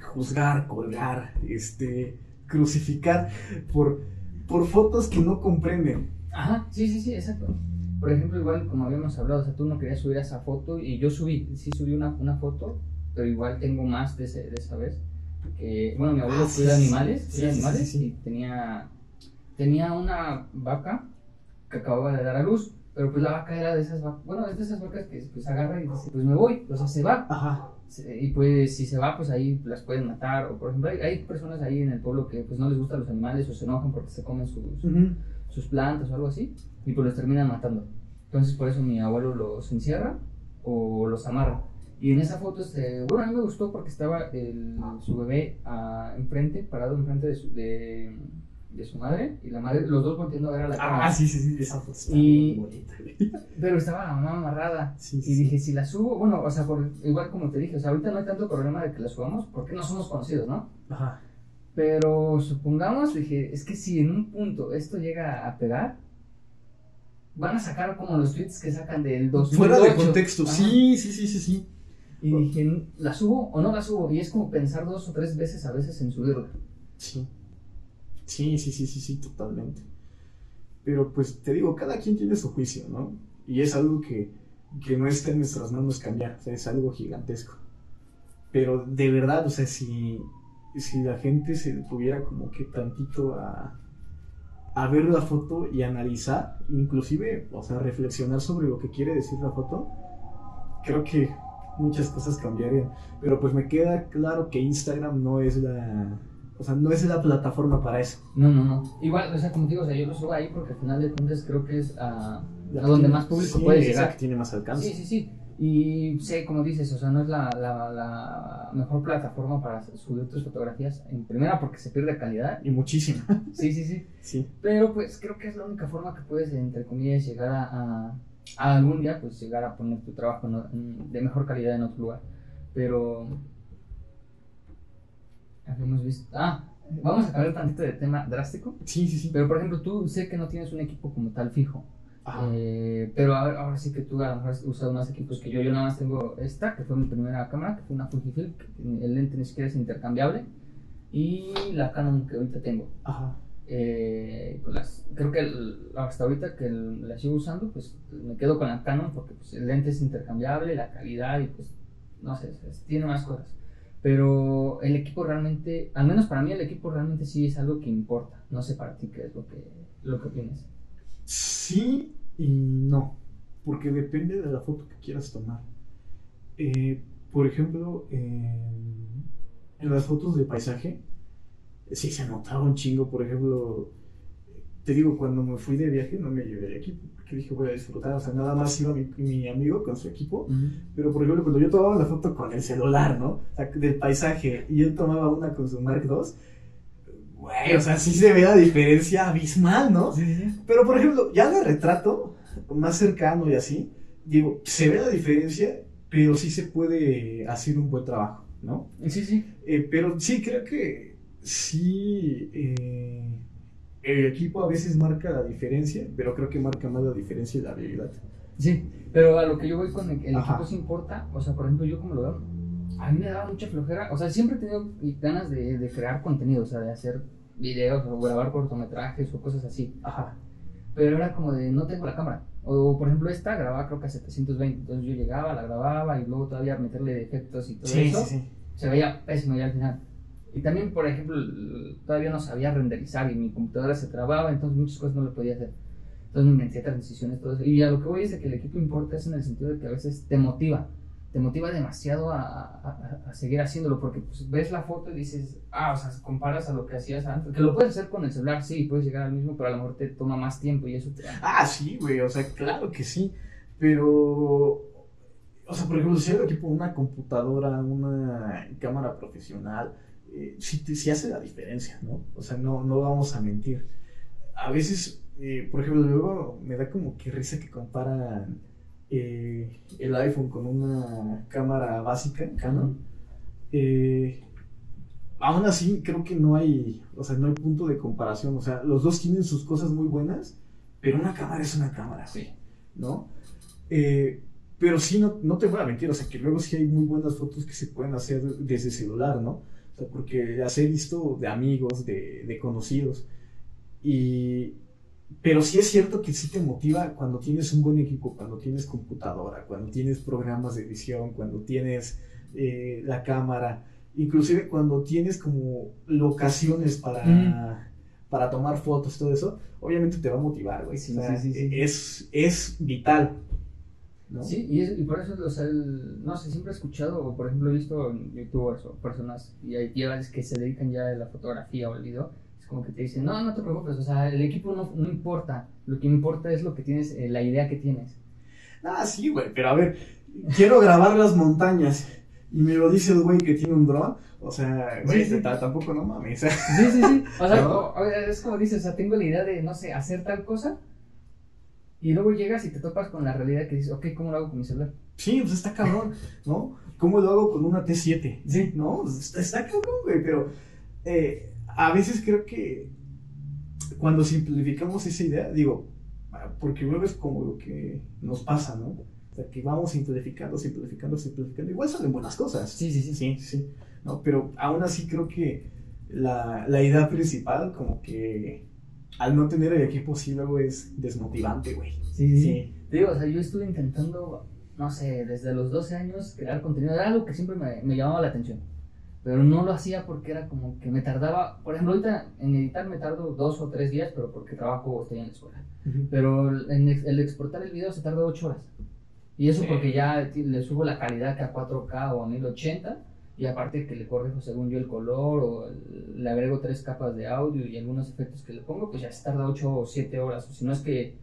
juzgar, colgar, este, crucificar por, por fotos que no comprenden. Ajá, sí, sí, sí, exacto. Por ejemplo, igual como habíamos hablado, o sea, tú no querías subir esa foto y yo subí, sí subí una, una foto, pero igual tengo más de, ese- de esa vez. Que, bueno, mi abuelo Ah, cuida sí, animales, sí, sí, animales y tenía, tenía una vaca que acababa de dar a luz, pero pues la vaca era de esas vacas, bueno, es de esas vacas que pues agarra y dice, pues me voy, o sea, se va. Ajá. Se- Y pues si se va, pues ahí las pueden matar. O por ejemplo, hay, hay personas ahí en el pueblo que pues no les gustan los animales o se enojan porque se comen sus, sus plantas o algo así y pues los terminan matando. Entonces por eso mi abuelo los encierra o los amarra. Y en esa foto, este, bueno, a mí me gustó porque estaba el, su bebé ah, enfrente, parado enfrente de su, de, de su madre y la madre, los dos volteando a ver a la cámara. Ah, sí, sí, sí, esa foto está Y- bonita. <laughs> Pero estaba la mamá amarrada. Sí, Y sí, dije, si la subo, bueno, o sea, por, igual como te dije, o sea, ahorita no hay tanto problema de que la subamos porque no somos conocidos, ¿no? Ajá. Pero supongamos, dije, es que si en un punto esto llega a pegar, van a sacar como los tweets que sacan del 2008. Fuera de contexto, Ajá. sí, sí, sí, sí, sí. Y dije, ¿la subo o no la subo? Y es como pensar dos o tres veces a veces en subirla. Sí. Sí, sí, sí, sí, sí, totalmente. Pero pues te digo, cada quien tiene su juicio, ¿no? Y es algo que, que no está en nuestras manos cambiar, o sea, es algo gigantesco. Pero de verdad, o sea, si, si la gente se detuviera como que tantito a, a ver la foto y analizar, inclusive, o sea, reflexionar sobre lo que quiere decir la foto, creo que muchas cosas cambiarían. Pero pues me queda claro que Instagram no es la, o sea, no es la plataforma para eso. No, no, no. Igual, o sea, como te digo, o sea, yo lo subo ahí porque al final de cuentas creo que es a, a donde más público sí, puede llegar. que tiene más alcance. Sí, sí, sí. Y sé, como dices, o sea, no es la, la, la mejor plataforma para subir tus fotografías. En primera, porque se pierde calidad. Y muchísimo. <laughs> Sí, sí, sí. Sí. Pero pues creo que es la única forma que puedes, entre comillas, llegar a, a- a algún día, pues llegar a poner tu trabajo en- de mejor calidad en otro lugar. Pero... Habíamos visto... Ah, vamos a cambiar tantito de tema drástico. Sí, sí, sí. Pero por ejemplo, tú sé que no tienes un equipo como tal fijo. Eh, pero ahora, ahora sí que tú a lo mejor has usado más equipos que yo. Yo nada más tengo esta, que fue mi primera cámara, que fue una Fujifilm, que el lente ni siquiera es intercambiable. Y la Canon que ahorita tengo. Ajá. Eh, con las, creo que el- hasta ahorita que el- la sigo usando, pues me quedo con la Canon porque pues, el lente es intercambiable, la calidad y pues no sé, tiene más cosas. Pero el equipo realmente, al menos para mí el equipo realmente sí es algo que importa. No sé para ti qué es lo que, lo que opinas. Sí y no, porque depende de la foto que quieras tomar. Eh, por ejemplo, en, en las fotos de paisaje, sí se notaba un chingo. Por ejemplo, te digo, cuando me fui de viaje no me llevé el equipo, porque dije voy a disfrutar. O sea, nada más iba mi, mi amigo con su equipo. Pero por ejemplo, cuando yo tomaba la foto con el celular, ¿no? O sea, del paisaje, y él tomaba una con su Mark II, güey, o sea, sí se ve la diferencia abismal, ¿no? Sí, sí, sí. Pero por ejemplo, ya de retrato, más cercano y así, digo, se ve la diferencia, pero sí se puede hacer un buen trabajo, ¿no? Sí, sí. Eh, pero sí, creo que sí, eh, el equipo a veces marca la diferencia, pero creo que marca más la diferencia y la habilidad. Sí, pero a lo que yo voy con el, el equipo sí importa, o sea, por ejemplo, yo como lo veo, a mí me daba mucha flojera, o sea, siempre he tenido ganas de, de crear contenido, o sea, de hacer videos o grabar cortometrajes o cosas así, Ajá. pero era como de no tengo la cámara, o por ejemplo esta grababa creo que a 720, entonces yo llegaba, la grababa y luego todavía meterle efectos y todo Sí, eso, sí, sí. se veía pésimo ya al final. Y también, por ejemplo, todavía no sabía renderizar y mi computadora se trababa, entonces muchas cosas no lo podía hacer. Entonces me metí a transiciones, todo eso. Y a lo que voy es que el equipo importa es en el sentido de que a veces te motiva, te motiva demasiado a, a- a- seguir haciéndolo, porque pues, ves la foto y dices, ah, o sea, comparas a lo que hacías antes, que lo puedes hacer con el celular, sí, puedes llegar al mismo, pero a lo mejor te toma más tiempo y eso te... Ah, sí, güey, o sea, claro que sí, pero, o sea, por ejemplo, si el equipo una computadora, una cámara profesional, eh, sí, hace la diferencia, ¿no? O sea, no, no vamos a mentir. A veces, eh, por ejemplo, luego me da como que risa que comparan eh, el iPhone con una cámara básica, Canon. Eh, aún así, creo que no hay, o sea, no hay punto de comparación. O sea, los dos tienen sus cosas muy buenas, pero una cámara es una cámara, Sí. ¿no? Pero sí, no, no te voy a mentir, o sea, que luego sí hay muy buenas fotos que se pueden hacer desde celular, ¿no? O sea, porque las he visto de amigos, de, de conocidos. Y, pero sí es cierto que sí te motiva cuando tienes un buen equipo, cuando tienes computadora, cuando tienes programas de edición, cuando tienes eh, la cámara, inclusive cuando tienes como locaciones para, para tomar fotos, todo eso, obviamente te va a motivar, güey. Sí, O sea, sí, sí, sí. Es, es vital. ¿No? Sí, y, es- y por eso, o sea, el- no sé, siempre he escuchado, o por ejemplo, he visto en youtubers o personas y hay tías que se dedican ya a la fotografía o al video, es como que te dicen, no, no te preocupes, o sea, el equipo no, no importa, lo que importa es lo que tienes, eh, la idea que tienes. Ah, sí, güey, pero a ver, quiero grabar las montañas y me lo dice el güey que tiene un dron. O sea, güey, Sí, sí. ta- tampoco no mames. Sí, sí, sí, o sea, <laughs> ¿No? o- o- es como dices, o sea, tengo la idea de, no sé, hacer tal cosa y luego llegas y te topas con la realidad que dices, ok, ¿cómo lo hago con mi celular? Sí, pues está cabrón, ¿no? ¿Cómo lo hago con una T7? Sí. ¿No? Pues Está, está cabrón, güey, pero eh, a veces creo que cuando simplificamos esa idea, digo, ah, porque luego es como lo que nos pasa, ¿no? O sea, que vamos simplificando, simplificando, simplificando. Igual salen buenas cosas. Sí, sí, sí. Sí, sí. ¿no? Pero aún así creo que la, la idea principal, como que al no tener el equipo, sí luego es desmotivante, güey. Sí, sí. Te digo, o sea, yo estuve intentando, no sé, desde los 12 años crear contenido. Era algo que siempre me, me llamaba la atención. Pero no lo hacía porque era como que me tardaba. Por ejemplo, ahorita en editar me tardo dos o tres días, pero porque trabajo o estoy en la escuela. Pero en ex- el exportar el video se tarda 8 horas. Y eso Sí. porque ya le subo la calidad que a 4K o a 1080. Y aparte que le corrijo según yo el color o le agrego tres capas de audio y algunos efectos que le pongo, pues ya se tarda 8 o 7 horas. O si no es que,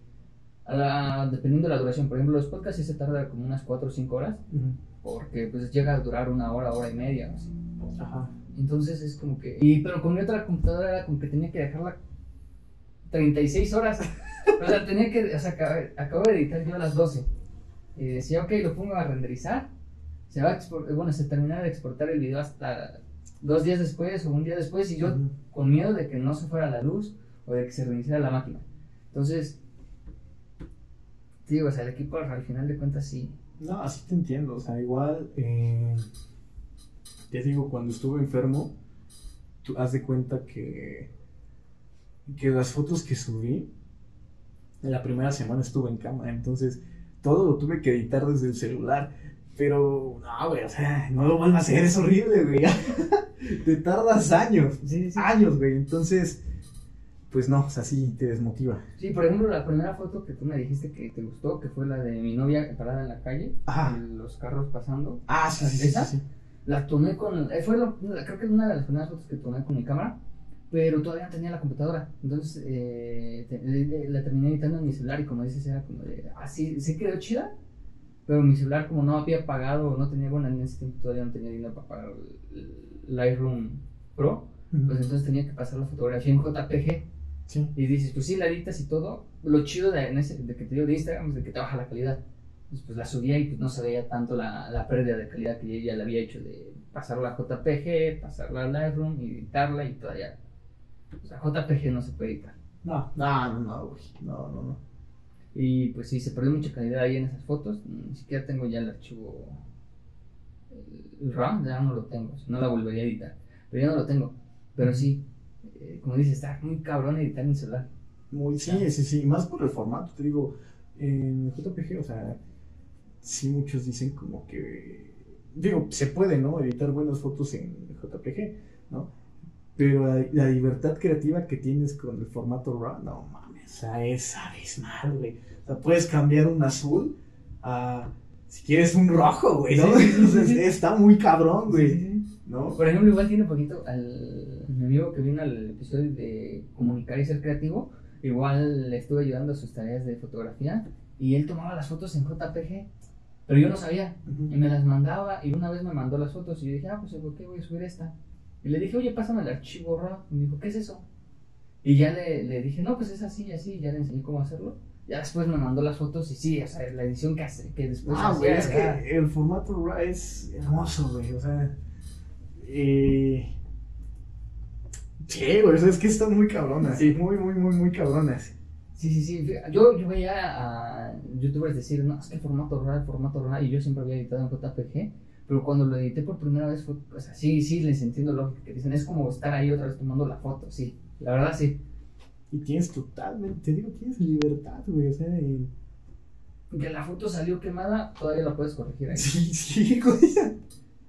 a la- dependiendo de la duración, por ejemplo, los podcasts sí se tarda como unas 4 o 5 horas. Porque pues llega a durar una hora, hora y media. así. Ajá. Entonces es como que. Y, pero con mi otra computadora era como que tenía que dejarla 36 horas. o sea, tenía que. O sea, acabé- acabo de editar yo a las 12. Y decía, ok, lo pongo a renderizar. Se va a expor- bueno, se termina de exportar el video hasta dos días después o un día después y yo con miedo de que no se fuera la luz o de que se reiniciara la máquina. Entonces, digo, o sea, el equipo al final de cuentas sí. No, así te entiendo. O sea, igual, eh, te digo, cuando estuve enfermo, tú haz de cuenta que, que las fotos que subí, en la primera semana estuve en cama, entonces todo lo tuve que editar desde el celular. Pero, no, güey, o sea, no lo vuelvas a hacer, es horrible, güey. <laughs> te tardas años, Sí, sí. años, güey. Entonces, pues no, o sea, sí te desmotiva. Sí, por ejemplo, la primera foto que tú me dijiste que te gustó, que fue la de mi novia parada en la calle, Ajá. los carros pasando. Ah, sí, sí, sí, ¿Esa? sí, sí. La tomé con. eh, Fue lo- creo que es una de las primeras fotos que tomé con mi cámara, pero todavía no tenía la computadora. Entonces eh, te- le- le- la terminé editando en mi celular y como dices, era como de. Ah, sí, sí quedó chida, pero mi celular, como no había pagado, no tenía, bueno, en ese tiempo todavía no tenía dinero para pagar Lightroom Pro, pues entonces tenía que pasar la fotografía en JPG. Sí. Y dices, pues sí, la editas y todo. Lo chido de, en ese- de que te digo de Instagram es de que te baja la calidad. Entonces, pues la subía y pues no se veía tanto la, la pérdida de calidad que ella la había hecho de pasarla a JPG, pasarla a Lightroom, editarla y todavía. O sea, JPG no se puede editar. No, no, no, no, güey. No, no, no. Y pues sí, se perdió mucha calidad ahí en esas fotos. Ni siquiera tengo ya el archivo. El RAM ya no lo tengo. No la volvería a editar. Pero ya no lo tengo. Pero sí, eh, como dices, está muy cabrón editar en celular. Muy, sí, sí, sí, más por el formato, te digo, en JPG, o sea, sí muchos dicen como que, digo, se puede, ¿no? Editar buenas fotos en JPG, ¿no? Pero la, la libertad creativa que tienes con el formato RAW, no mames, o sea, es abismal, güey. Sea, puedes cambiar un azul a, si quieres, un rojo, güey, ¿no? Sí, sí, <laughs> sí, Entonces, sí. está muy cabrón, güey. ¿no? Por ejemplo, igual tiene poquito al mi amigo que vino al episodio de comunicar y ser creativo, igual le estuve ayudando a sus tareas de fotografía y él tomaba las fotos en JPG, pero yo no sabía y me las mandaba y una vez me mandó las fotos y yo dije, ah, pues ¿por qué voy a subir esta? Y le dije, oye, pásame el archivo RAW y me dijo, ¿qué es eso? Y ya le, le dije, no, pues es así y así, y ya le enseñé cómo hacerlo. Ya después me mandó las fotos y sí, o sea, la edición que hace, que después Ah, güey, es que el formato RAW es hermoso, güey, o sea, eh... Sí, güey, o sea, es que están muy cabronas, Sí. muy, muy, muy, muy cabronas. Sí, sí, sí. Yo, yo veía a youtubers decir, no, es que el formato RAW, el formato RAW, y yo siempre había editado en JPG, pero cuando lo edité por primera vez fue, o sea, sí, sí, les entiendo lo que dicen, es como estar ahí otra vez tomando la foto, sí, la verdad sí. Y tienes totalmente, te digo, tienes libertad, güey, o sea, eh, Que la foto salió quemada, todavía la puedes corregir ahí. sí, sí, güey.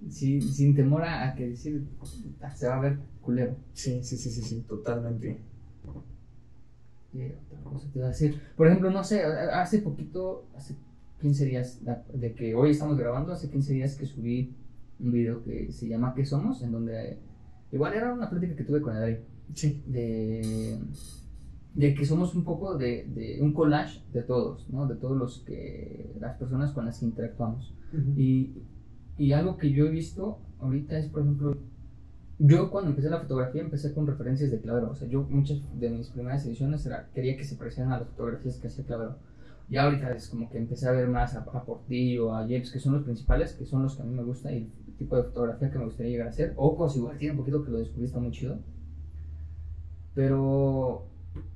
Sí, sin temor a, que decir, "Puta, se va a ver culero. Sí, sí, sí, sí, sí, totalmente. Y otra cosa te iba a decir. Por ejemplo, no sé, hace poquito, hace 15 días de que hoy estamos grabando, hace 15 días que subí un video que se llama ¿Qué somos? En donde igual era una plática que tuve con Adri Sí. de, de que somos un poco de, de un collage de todos, ¿no? De todos los que las personas con las que interactuamos. Y, y algo que yo he visto ahorita es, por ejemplo, yo cuando empecé la fotografía empecé con referencias de Clavero. O sea, yo muchas de mis primeras ediciones era, quería que se parecieran a las fotografías que hacía Clavero. Y ahorita es como que empecé a ver más a, a Portillo, a James, que son los principales, que son los que a mí me gusta y el tipo de fotografía que me gustaría llegar a hacer. Ocos igual tiene un poquito que lo descubrí, está muy chido. Pero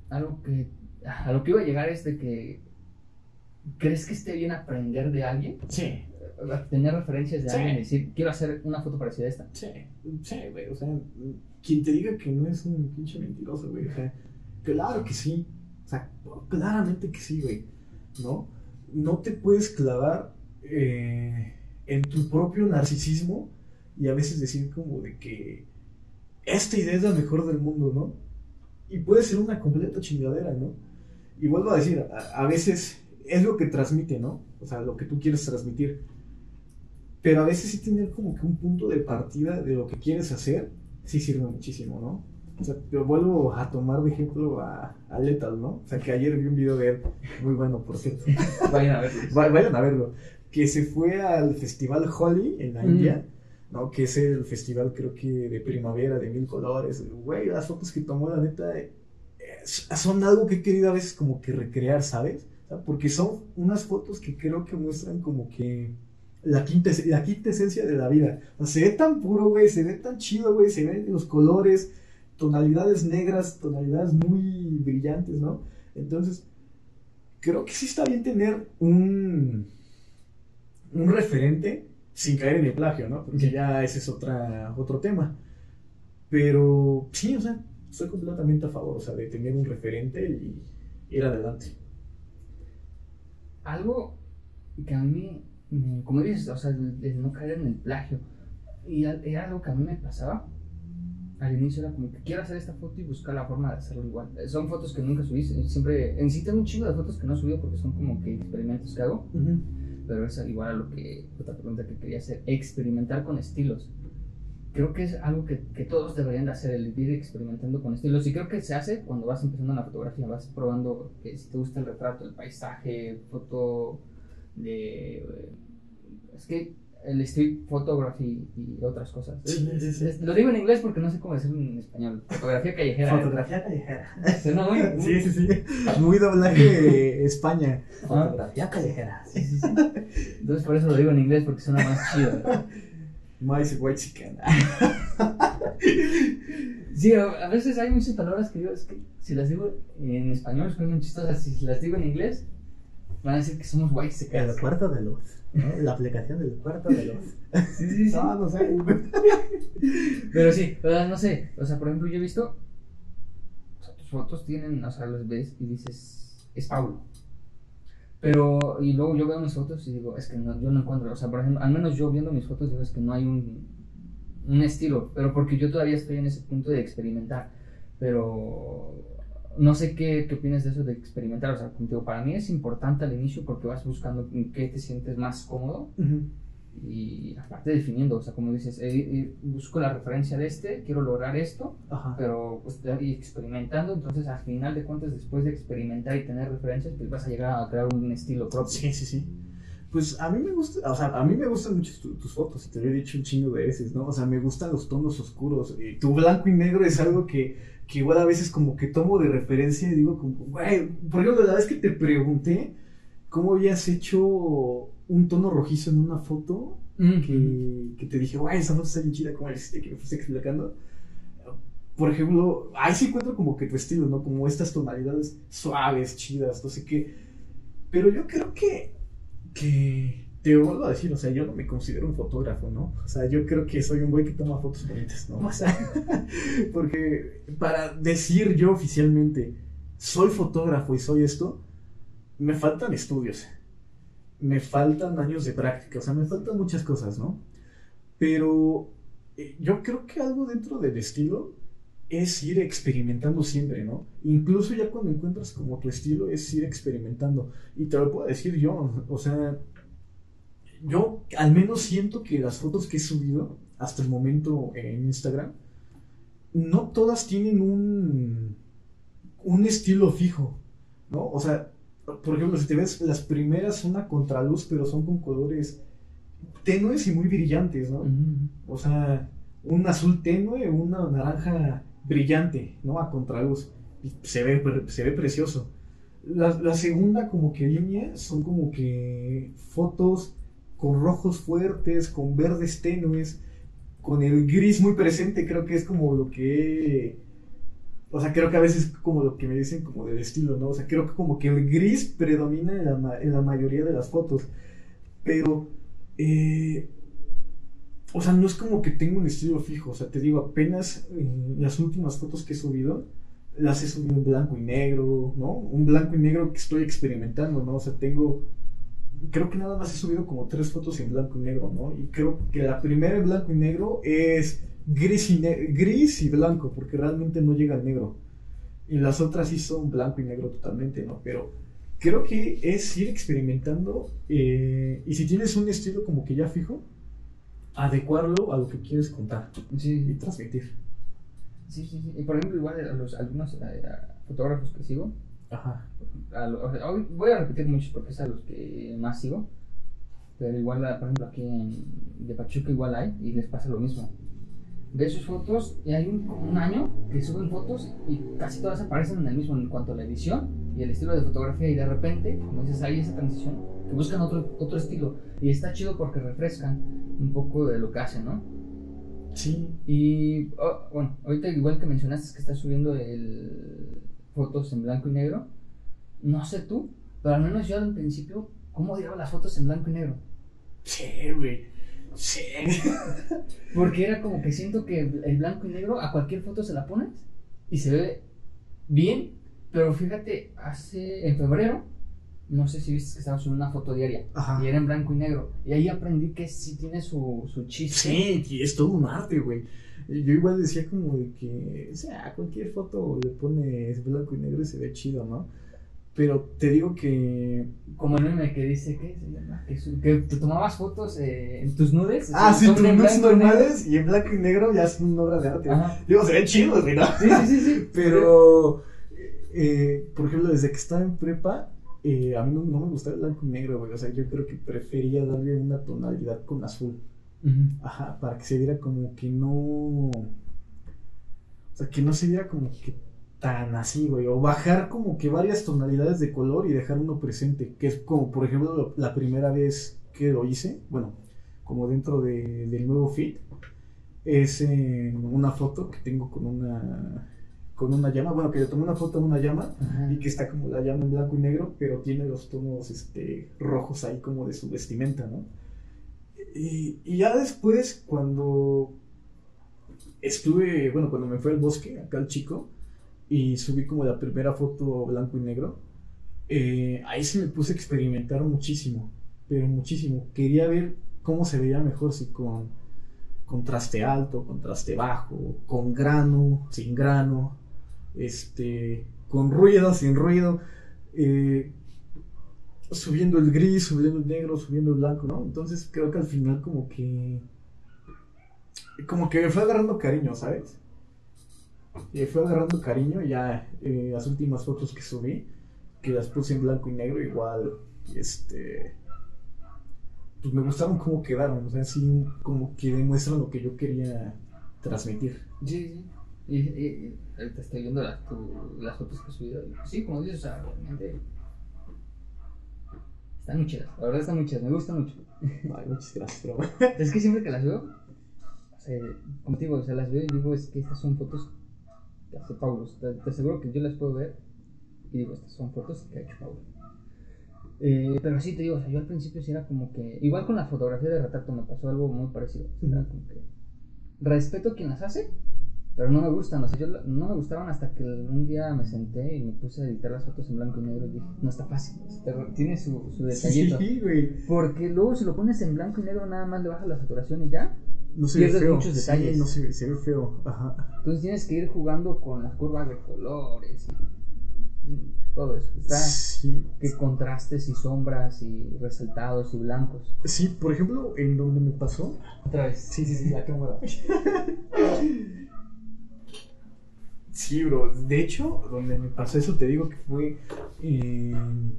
algo que a lo que iba a llegar es de que ¿crees que esté bien aprender de alguien? Sí, tener referencias de Sí. alguien y decir, quiero hacer una foto parecida a esta. sí, sí, güey, o sea, quien te diga que no es un pinche mentiroso, güey, o sea, claro que sí, o sea, claramente que sí, güey, ¿no? No te puedes clavar eh, en tu propio narcisismo y a veces decir como de que esta idea es la mejor del mundo, ¿no? Y puede ser una completa chingadera, ¿no? Y vuelvo a decir, a, a veces es lo que transmite, ¿no? O sea, lo que tú quieres transmitir. Pero a veces sí tener como que un punto de partida de lo que quieres hacer, sí sirve muchísimo, ¿no? O sea, yo vuelvo a tomar de ejemplo a, a Lethal, ¿no? O sea, que ayer vi un video de él, muy bueno, por cierto. <laughs> Vayan a verlo. Va- Vayan a verlo. Que se fue al festival Holi en la Mm. ¿No? Que es el festival, creo que de primavera, de mil colores. Güey, las fotos que tomó, la neta, eh, son algo que he querido a veces como que recrear, ¿sabes? Porque son unas fotos que creo que muestran como que la quinta, la quinta esencia de la vida. O sea, se ve tan puro, güey, se ve tan chido, güey, se ven los colores, tonalidades negras, tonalidades muy brillantes, ¿no? Entonces, creo que sí está bien tener un, un referente sin caer en el plagio, ¿no? Porque ya ese es otra, otro tema. Pero sí, o sea, estoy completamente a favor, o sea, de tener un referente y ir adelante. Algo que a mí, como dices, o sea, de no caer en el plagio, y era algo que a mí me pasaba. Al inicio era como que quiero hacer esta foto y buscar la forma de hacerlo igual. Son fotos que nunca subí, siempre, en sí tengo un chingo de fotos que no subí porque son como que experimentos que hago. Pero es igual a lo que, otra pregunta que quería hacer, experimentar con estilos creo que es algo que, que, todos deberían de hacer, el ir experimentando con estilos. Y creo que se hace cuando vas empezando en la fotografía, vas probando que si te gusta el retrato, el paisaje, foto de... Es que el street photography y otras cosas. Sí, sí, sí. lo digo en inglés porque no sé cómo decirlo en español. Fotografía callejera. Fotografía callejera. muy, muy... <laughs> Sí, sí, sí. Muy doblaje <laughs> España. Fotografía callejera. Sí, sí, sí. Entonces por eso lo digo en inglés porque suena más chido. Más white chicken. <laughs> sí, a veces hay muchas palabras que digo, es que si las digo en español son chistosas, si las digo en inglés van a decir que somos white chicken. El cuarto de luz. La aplicación del cuarto de luz. sí, sí, sí. No, no sé. <laughs> Pero sí, o sea, no sé. O sea, por ejemplo, yo he visto. O sea, tus fotos tienen, o sea, los ves y dices, es Paulo. Pero, y luego yo veo mis fotos y digo, es que no, yo no encuentro, o sea, por ejemplo, al menos yo viendo mis fotos digo, es que no hay un, un estilo, pero porque yo todavía estoy en ese punto de experimentar. Pero no sé qué, qué opinas de eso de experimentar. O sea, contigo, para mí es importante al inicio porque vas buscando en qué te sientes más cómodo y aparte definiendo, o sea, como dices, eh, eh, busco la referencia de este, quiero lograr esto, pero pues y experimentando, entonces al final de cuentas, después de experimentar y tener referencias, pues vas a llegar a crear un estilo propio. Sí, sí, sí. Pues a mí me gusta, o sea, a mí me gustan mucho tus fotos, y te lo he dicho un chingo de veces, ¿no? O sea, me gustan los tonos oscuros. Y tu blanco y negro es algo que, que igual a veces como que tomo de referencia y digo como, güey, por ejemplo, la vez que te pregunté cómo habías hecho un tono rojizo en una foto que, que, te dije, guay, esa foto está bien chida, como hiciste que me fuiste explicando. Por ejemplo, ahí sí encuentro como que tu estilo, ¿no? Como estas tonalidades suaves, chidas, no sé qué. Pero yo creo que, que te vuelvo a decir, o sea, yo no me considero un fotógrafo, ¿no? O sea, yo creo que soy un güey que toma fotos bonitas, ¿no? O sea, <laughs> porque para decir yo oficialmente, soy fotógrafo y soy esto, me faltan estudios me faltan años de práctica, o sea, me faltan muchas cosas, ¿no? Pero eh, yo creo que algo dentro del estilo es ir experimentando siempre, ¿no? Incluso ya cuando encuentras como tu estilo es ir experimentando. Y te lo puedo decir yo, o sea, yo al menos siento que las fotos que he subido hasta el momento en Instagram, no todas tienen un, un estilo fijo, ¿no? O sea, por ejemplo, si te ves, las primeras son a contraluz, pero son con colores tenues y muy brillantes, ¿no? O sea, un azul tenue, una naranja brillante, ¿no? A contraluz. Se ve, se ve precioso. La, la, segunda como que línea son como que fotos con rojos fuertes, con verdes tenues, con el gris muy presente, creo que es como lo que o sea, creo que a veces como lo que me dicen como del estilo, ¿no? O sea, creo que como que el gris predomina en la, en la mayoría de las fotos. Pero, eh, o sea, no es como que tengo un estilo fijo. O sea, te digo, apenas en las últimas fotos que he subido, las he subido en blanco y negro, ¿no? Un blanco y negro que estoy experimentando, ¿no? O sea, tengo, creo que nada más he subido como tres fotos en blanco y negro, ¿no? Y creo que la primera en blanco y negro es gris y, gris y blanco, porque realmente no llega al negro. Y las otras sí son blanco y negro totalmente, ¿no? Pero creo que es ir experimentando eh, y si tienes un estilo como que ya fijo, adecuarlo a lo que quieres contar sí. y transmitir. Sí, sí, sí. Y por ejemplo, igual a los algunos eh, fotógrafos que sigo, Ajá. voy a repetir muchos porque es a los que más sigo, pero igual, por ejemplo, aquí en, de Pachuca igual hay y les pasa lo mismo ves sus fotos y hay un, un, año que suben fotos y casi todas aparecen en el mismo en cuanto a la edición y el estilo de fotografía y de repente, como dices, hay esa transición que buscan otro, otro estilo. Y está chido porque refrescan un poco de lo que hacen, ¿no? Sí. Y oh, bueno, ahorita igual que mencionaste que estás subiendo el fotos en blanco y negro, no sé tú, pero al menos yo al principio, ¿cómo odiaba las fotos en blanco y negro? Sí, güey. Sí. <laughs> Porque era como que siento que el blanco y negro a cualquier foto se la pones y se ve bien, pero fíjate, hace en febrero, no sé si viste que estaba subiendo una foto diaria Ajá. y era en blanco y negro. Y ahí aprendí que sí tiene su, su chiste. Sí, y es todo un arte, güey. Yo igual decía como de que, o sea, cualquier foto le pones blanco y negro y se ve chido, ¿no? Pero te digo que... Como el meme que dice, ¿qué se llama? Que, su- que te tomabas fotos eh, en tus nudes. Ah, sí, tus en nudes normales y en blanco y negro ya es una obra de arte. Ajá. Digo, se ven chidos, güey, ¿no? Sí, sí, sí, sí. <laughs> Pero, eh, por ejemplo, desde que estaba en prepa, eh, a mí no, no me gustaba el blanco y negro, güey. O sea, yo creo que prefería darle una tonalidad con azul. Ajá, para que se viera como que no. O sea, que no se viera como que tan así, güey. O bajar como que varias tonalidades de color y dejar uno presente. Que es como, por ejemplo, la primera vez que lo hice. Bueno, como dentro de- del nuevo feed. Es en una foto que tengo con una. Con una llama. Bueno, que le tomé una foto a una llama. Ajá. Y que está como la llama en blanco y negro, pero tiene los tonos este, rojos ahí como de su vestimenta, ¿no? Y, ya después, cuando estuve, bueno, cuando me fui al bosque, acá al chico, y subí como la primera foto blanco y negro, eh, ahí sí me puse a experimentar muchísimo, pero muchísimo. Quería ver cómo se veía mejor, si con contraste alto, contraste bajo, con grano, sin grano, este, con ruido, sin ruido, eh, subiendo el gris, subiendo el negro, subiendo el blanco, ¿no? Entonces creo que al final como que, como que fue agarrando cariño, ¿sabes? Me fue agarrando cariño ya eh, las últimas fotos que subí, que las puse en blanco y negro, igual, este, pues me gustaron cómo quedaron, o sea, sí, como que demuestran lo que yo quería transmitir. Sí, sí. Y, y, estoy viendo las, tu- las fotos que subido. y Sí, como dices, o sea, realmente. Están muy chidas. La verdad están muy chidas, me gustan mucho. Ay, muchas gracias, bro. <laughs> Es que siempre que las veo, o sea, como te digo, o sea, las veo y digo, es que estas son fotos que hace Paulo. Te, te aseguro que yo las puedo ver y digo, estas son fotos que ha hecho Paulo. Eh, pero sí te digo, o sea, yo al principio sí era como que, igual con la fotografía de retrato me pasó algo muy parecido. O sea, era como que respeto a quien las hace, pero no me gustan. O sea, yo no me gustaban hasta que un día me senté y me puse a editar las fotos en blanco y negro y dije, no está fácil, tiene su, su detallito. Sí, <laughs> güey. Porque luego si lo pones en blanco y negro nada más le bajas la saturación y ya. No se ve Pierdes feo. muchos Sí, detalles. no se, se ve feo. Ajá. Entonces tienes que ir jugando con las curvas de colores y y todo eso. Está Sí. que contrastes y sombras y resaltados y blancos. Sí, por ejemplo, en donde me pasó. Otra vez. Sí, sí, sí, la cámara. <laughs> Sí, bro. De hecho, donde me pasó eso, te digo que fue en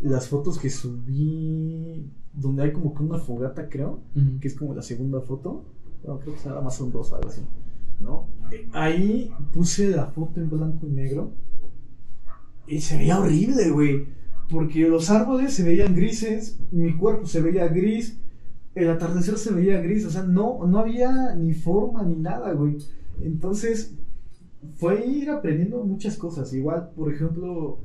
las fotos que subí, donde hay como que una fogata, creo, que es como la segunda foto. Bueno, creo que nada más son dos, algo así. ¿No? Eh, Ahí puse la foto en blanco y negro. Y se veía horrible, güey. Porque los árboles se veían grises, mi cuerpo se veía gris, el atardecer se veía gris, o sea, no, no había ni forma ni nada, güey. Entonces, fue ir aprendiendo muchas cosas. Igual, por ejemplo,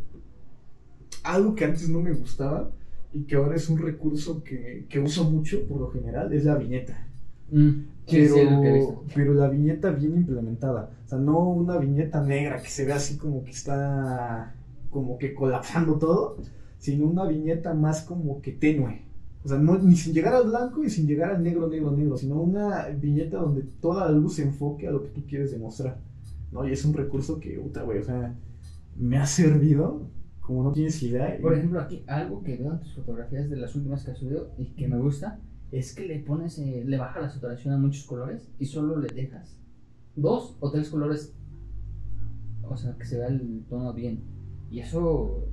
algo que antes no me gustaba y que ahora es un recurso que, que uso mucho por lo general, es la viñeta. Mm, Pero, sí, pero la viñeta bien implementada. O sea, no una viñeta negra que se ve así como que está como que colapsando todo, sino una viñeta más como que tenue. O sea, no, ni sin llegar al blanco y sin llegar al negro, negro, negro, sino una viñeta donde toda la luz se enfoque a lo que tú quieres demostrar. ¿No? Y es un recurso que, puta, güey, o sea, me ha servido como no tienes idea. Por ejemplo, aquí algo que veo en tus fotografías de las últimas que has subido y que me gusta es que le pones, eh, le baja la saturación a muchos colores y solo le dejas dos o tres colores, o sea, que se vea el tono bien. Y eso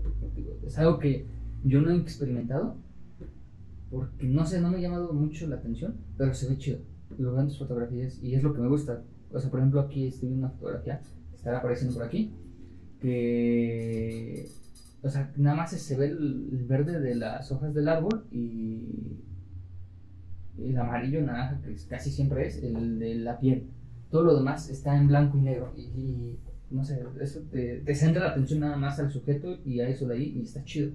es algo que yo no he experimentado porque no sé, no me ha llamado mucho la atención, pero se ve chido. Lo veo en tus fotografías y es lo que me gusta. O sea, por ejemplo, aquí estoy viendo una fotografía que estará apareciendo por aquí que o sea, nada más se ve el, el verde de las hojas del árbol y el amarillo, naranja, que casi siempre es, el de la piel. Todo lo demás está en blanco y negro. Y, y no sé, eso te, te centra la atención nada más al sujeto y a eso de ahí y está chido.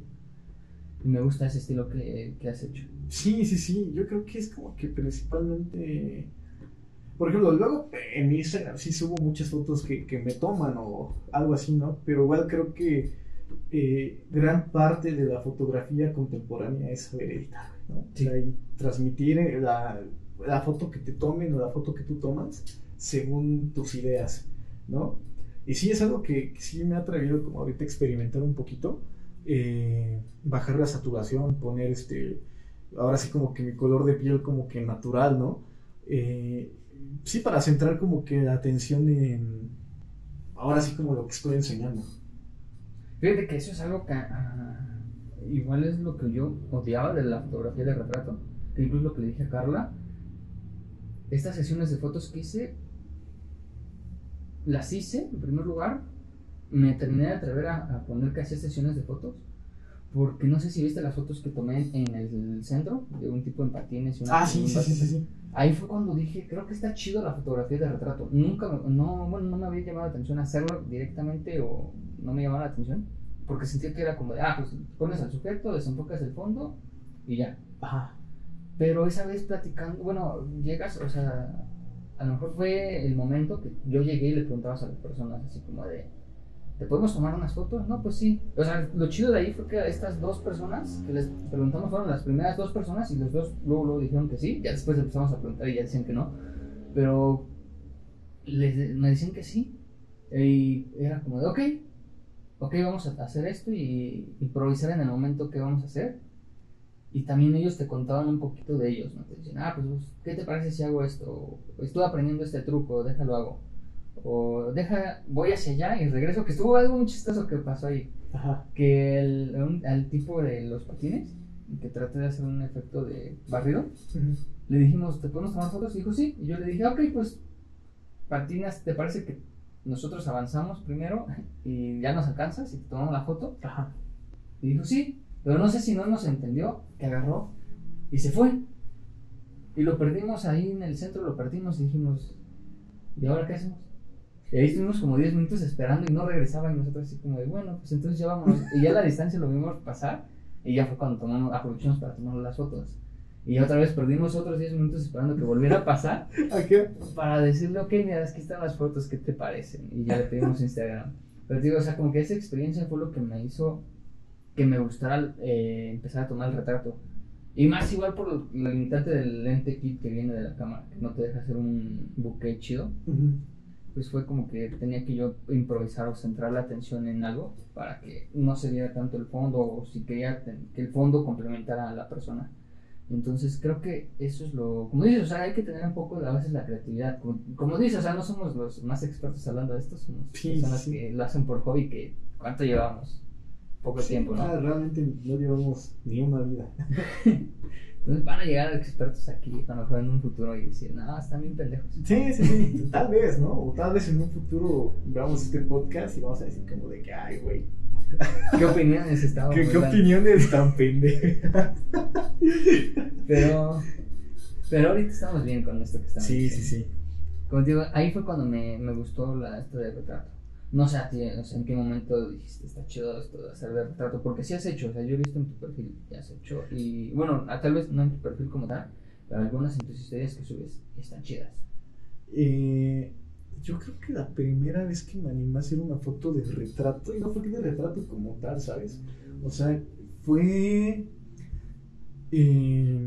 Y me gusta ese estilo que, que has hecho. Sí, sí, sí. Yo creo que es como que principalmente. Por ejemplo, luego en mi Instagram sí subo muchas fotos que, que me toman o algo así, ¿no? Pero igual creo que eh, gran parte de la fotografía contemporánea es saber editar, ¿no? Sí. O sea, y transmitir eh, la, la foto que te tomen o la foto que tú tomas según tus ideas, ¿no? Y sí es algo que, que sí me ha atrevido como ahorita a experimentar un poquito, eh, bajar la saturación, poner este, ahora sí como que mi color de piel como que natural, ¿no? Eh, sí para centrar como que la atención en, ahora sí como lo que estoy enseñando. Fíjate que eso es algo que ah, igual es lo que yo odiaba de la fotografía de retrato, que incluso lo que le dije a Carla, estas sesiones de fotos que hice, las hice en primer lugar, me terminé de atrever a, a poner que hacía sesiones de fotos, porque no sé si viste las fotos que tomé en el centro, de un tipo en patines y una Ah, sí, sí, sí, sí. Ahí fue cuando dije, creo que está chido la fotografía de retrato. Nunca, no, bueno, no me había llamado la atención hacerlo directamente o no me llamaba la atención, porque sentía que era como de, ah, pues pones al sujeto, desenfocas el fondo y ya. Ajá. Pero esa vez platicando, bueno, llegas, o sea, a lo mejor fue el momento que yo llegué y le preguntabas a las personas así como de, ¿te podemos tomar unas fotos? No, pues sí. O sea, lo chido de ahí fue que estas dos personas que les preguntamos fueron las primeras dos personas y los dos luego, luego dijeron que sí. Ya después empezamos a preguntar y ya decían que no. Pero les, me decían que sí. Y era como de, ok, ok, vamos a hacer esto y improvisar en el momento que vamos a hacer. Y también ellos te contaban un poquito de ellos, ¿no? Te decían, ah, pues, ¿qué te parece si hago esto? Estuve aprendiendo este truco, déjalo hago. O deja, voy hacia allá y regreso, que estuvo algo muy chistoso que pasó ahí. Ajá. Que el, un- al tipo de los patines, que traté de hacer un efecto de barrido, le dijimos, ¿te podemos tomar fotos? Y dijo, sí. Y yo le dije, ok, pues, patinas, ¿te parece que nosotros avanzamos primero <laughs> y ya nos alcanzas y te tomamos la foto? Ajá. Y dijo, sí, pero no sé si no nos entendió, que agarró y se fue. Y lo perdimos ahí en el centro, lo perdimos y dijimos, ¿y ahora qué hacemos? Y ahí estuvimos como 10 minutos esperando y no regresaba y nosotros así como de, bueno, pues entonces ya vámonos. Y ya a la distancia lo vimos pasar y ya fue cuando tomamos, aprovechamos para tomar las fotos. Y otra vez perdimos otros 10 minutos esperando que volviera a pasar <laughs> ¿A qué? para decirle, ok, mira, aquí están las fotos, ¿qué te parecen? Y ya le pedimos Instagram. Pero digo, o sea, como que esa experiencia fue lo que me hizo que me gustara eh, empezar a tomar el retrato. Y más igual por la limitante del lente kit que viene de la cámara, que no te deja hacer un bouquet chido. Ujú. Pues fue como que tenía que yo improvisar o centrar la atención en algo para que no se viera tanto el fondo o si quería que el fondo complementara a la persona. Entonces creo que eso es lo, como dices, o sea, hay que tener un poco a veces la creatividad. Como, como dices, o sea, no somos los más expertos hablando de esto, somos Sí, personas sí, que lo hacen por hobby, que ¿cuánto llevamos? Poco Sí, tiempo, ah, ¿no? realmente no llevamos ni una vida. <laughs> Entonces van a llegar expertos aquí a lo mejor en un futuro y decir, no, están bien pendejos. Sí, sí, sí, <laughs> tal vez, ¿no? O tal vez en un futuro veamos este podcast y vamos a decir como de que, ay, güey, <laughs> ¿Qué opiniones estábamos ¿qué, qué opiniones tan pendejas? Pero, <laughs> pero ahorita estamos bien con esto que estamos Sí, sí, diciendo. sí. Como te digo, ahí fue cuando me, me gustó la, esto de retrato. No sé no sé en qué momento dijiste, está chido esto de hacer de retrato, porque sí has hecho, o sea, yo he visto en tu perfil que has hecho, y bueno, tal vez no en tu perfil como tal, pero algunas en tus historias que subes están chidas. Eh, yo creo que la primera vez que me animé a hacer una foto de retrato, y no fue de retrato como tal, ¿sabes? O sea, fue. eh,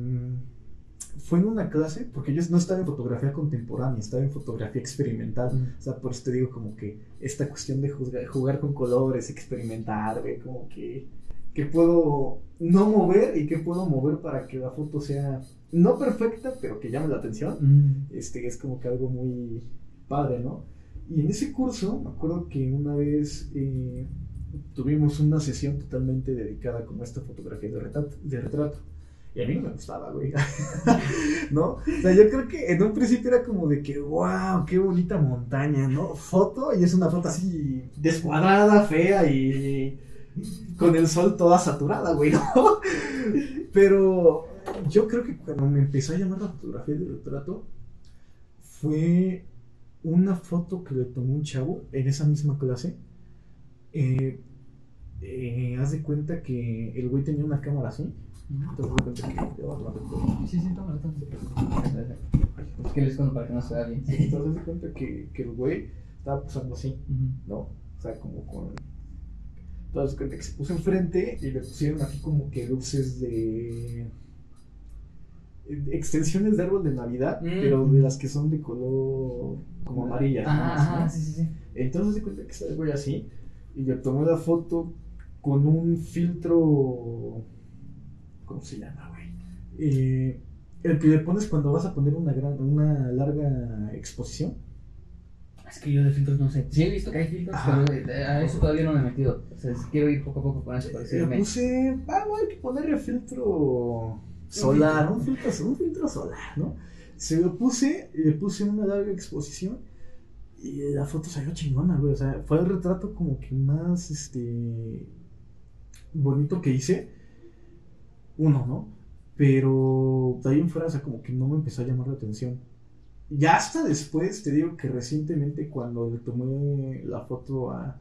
fue en una clase, porque yo no estaba en fotografía contemporánea, estaba en fotografía experimental. O sea, por eso te digo como que esta cuestión de jugar con colores, experimentar, ve como que, que puedo no mover y que puedo mover para que la foto sea no perfecta, pero que llame la atención este, es como que algo muy padre, ¿no? Y en ese curso, me acuerdo que una vez eh, tuvimos una sesión totalmente dedicada como a esta fotografía de retrato, de retrato. Y a mí me gustaba, güey. <laughs> ¿No? O sea, yo creo que en un principio era como de que, wow, qué bonita montaña, ¿no? Foto, y es una foto así descuadrada, fea y con el sol toda saturada, güey, ¿no? <laughs> Pero yo creo que cuando me empezó a llamar la fotografía de retrato fue una foto que le tomó un chavo en esa misma clase. Eh, eh, haz de cuenta que el güey tenía una cámara así. Sí, sí, toma. Es que les cuento para que no se vea bien. Te das cuenta que, que el güey estaba posando así. ¿no? O sea, como con. Das cuenta que se puso enfrente y le pusieron aquí como que luces de. extensiones de árbol de Navidad, Mm. pero de las que son de color como Así, ajá, ¿no? sí, sí, sí. Entonces se cuenta que está el güey así y le tomó la foto con un filtro. ¿Cómo se llama, güey? Eh, el que le pones cuando vas a poner una gran, una larga exposición. Es que yo de filtros no sé. Sí he visto que hay filtros, Ajá. pero eh, a eso todavía no me he metido. O sea, quiero ir poco a poco con eso para Le decirme. puse, ah, bueno, hay que ponerle filtro solar, un filtro, un filtro solar, ¿no? Se lo puse, le puse una larga exposición y la foto salió chingona, güey. O sea, fue el retrato como que más, este, bonito que hice. Uno, ¿no? Pero de ahí en fuera, o sea, como que no me empezó a llamar la atención. Ya hasta después, te digo que recientemente cuando le tomé la foto a,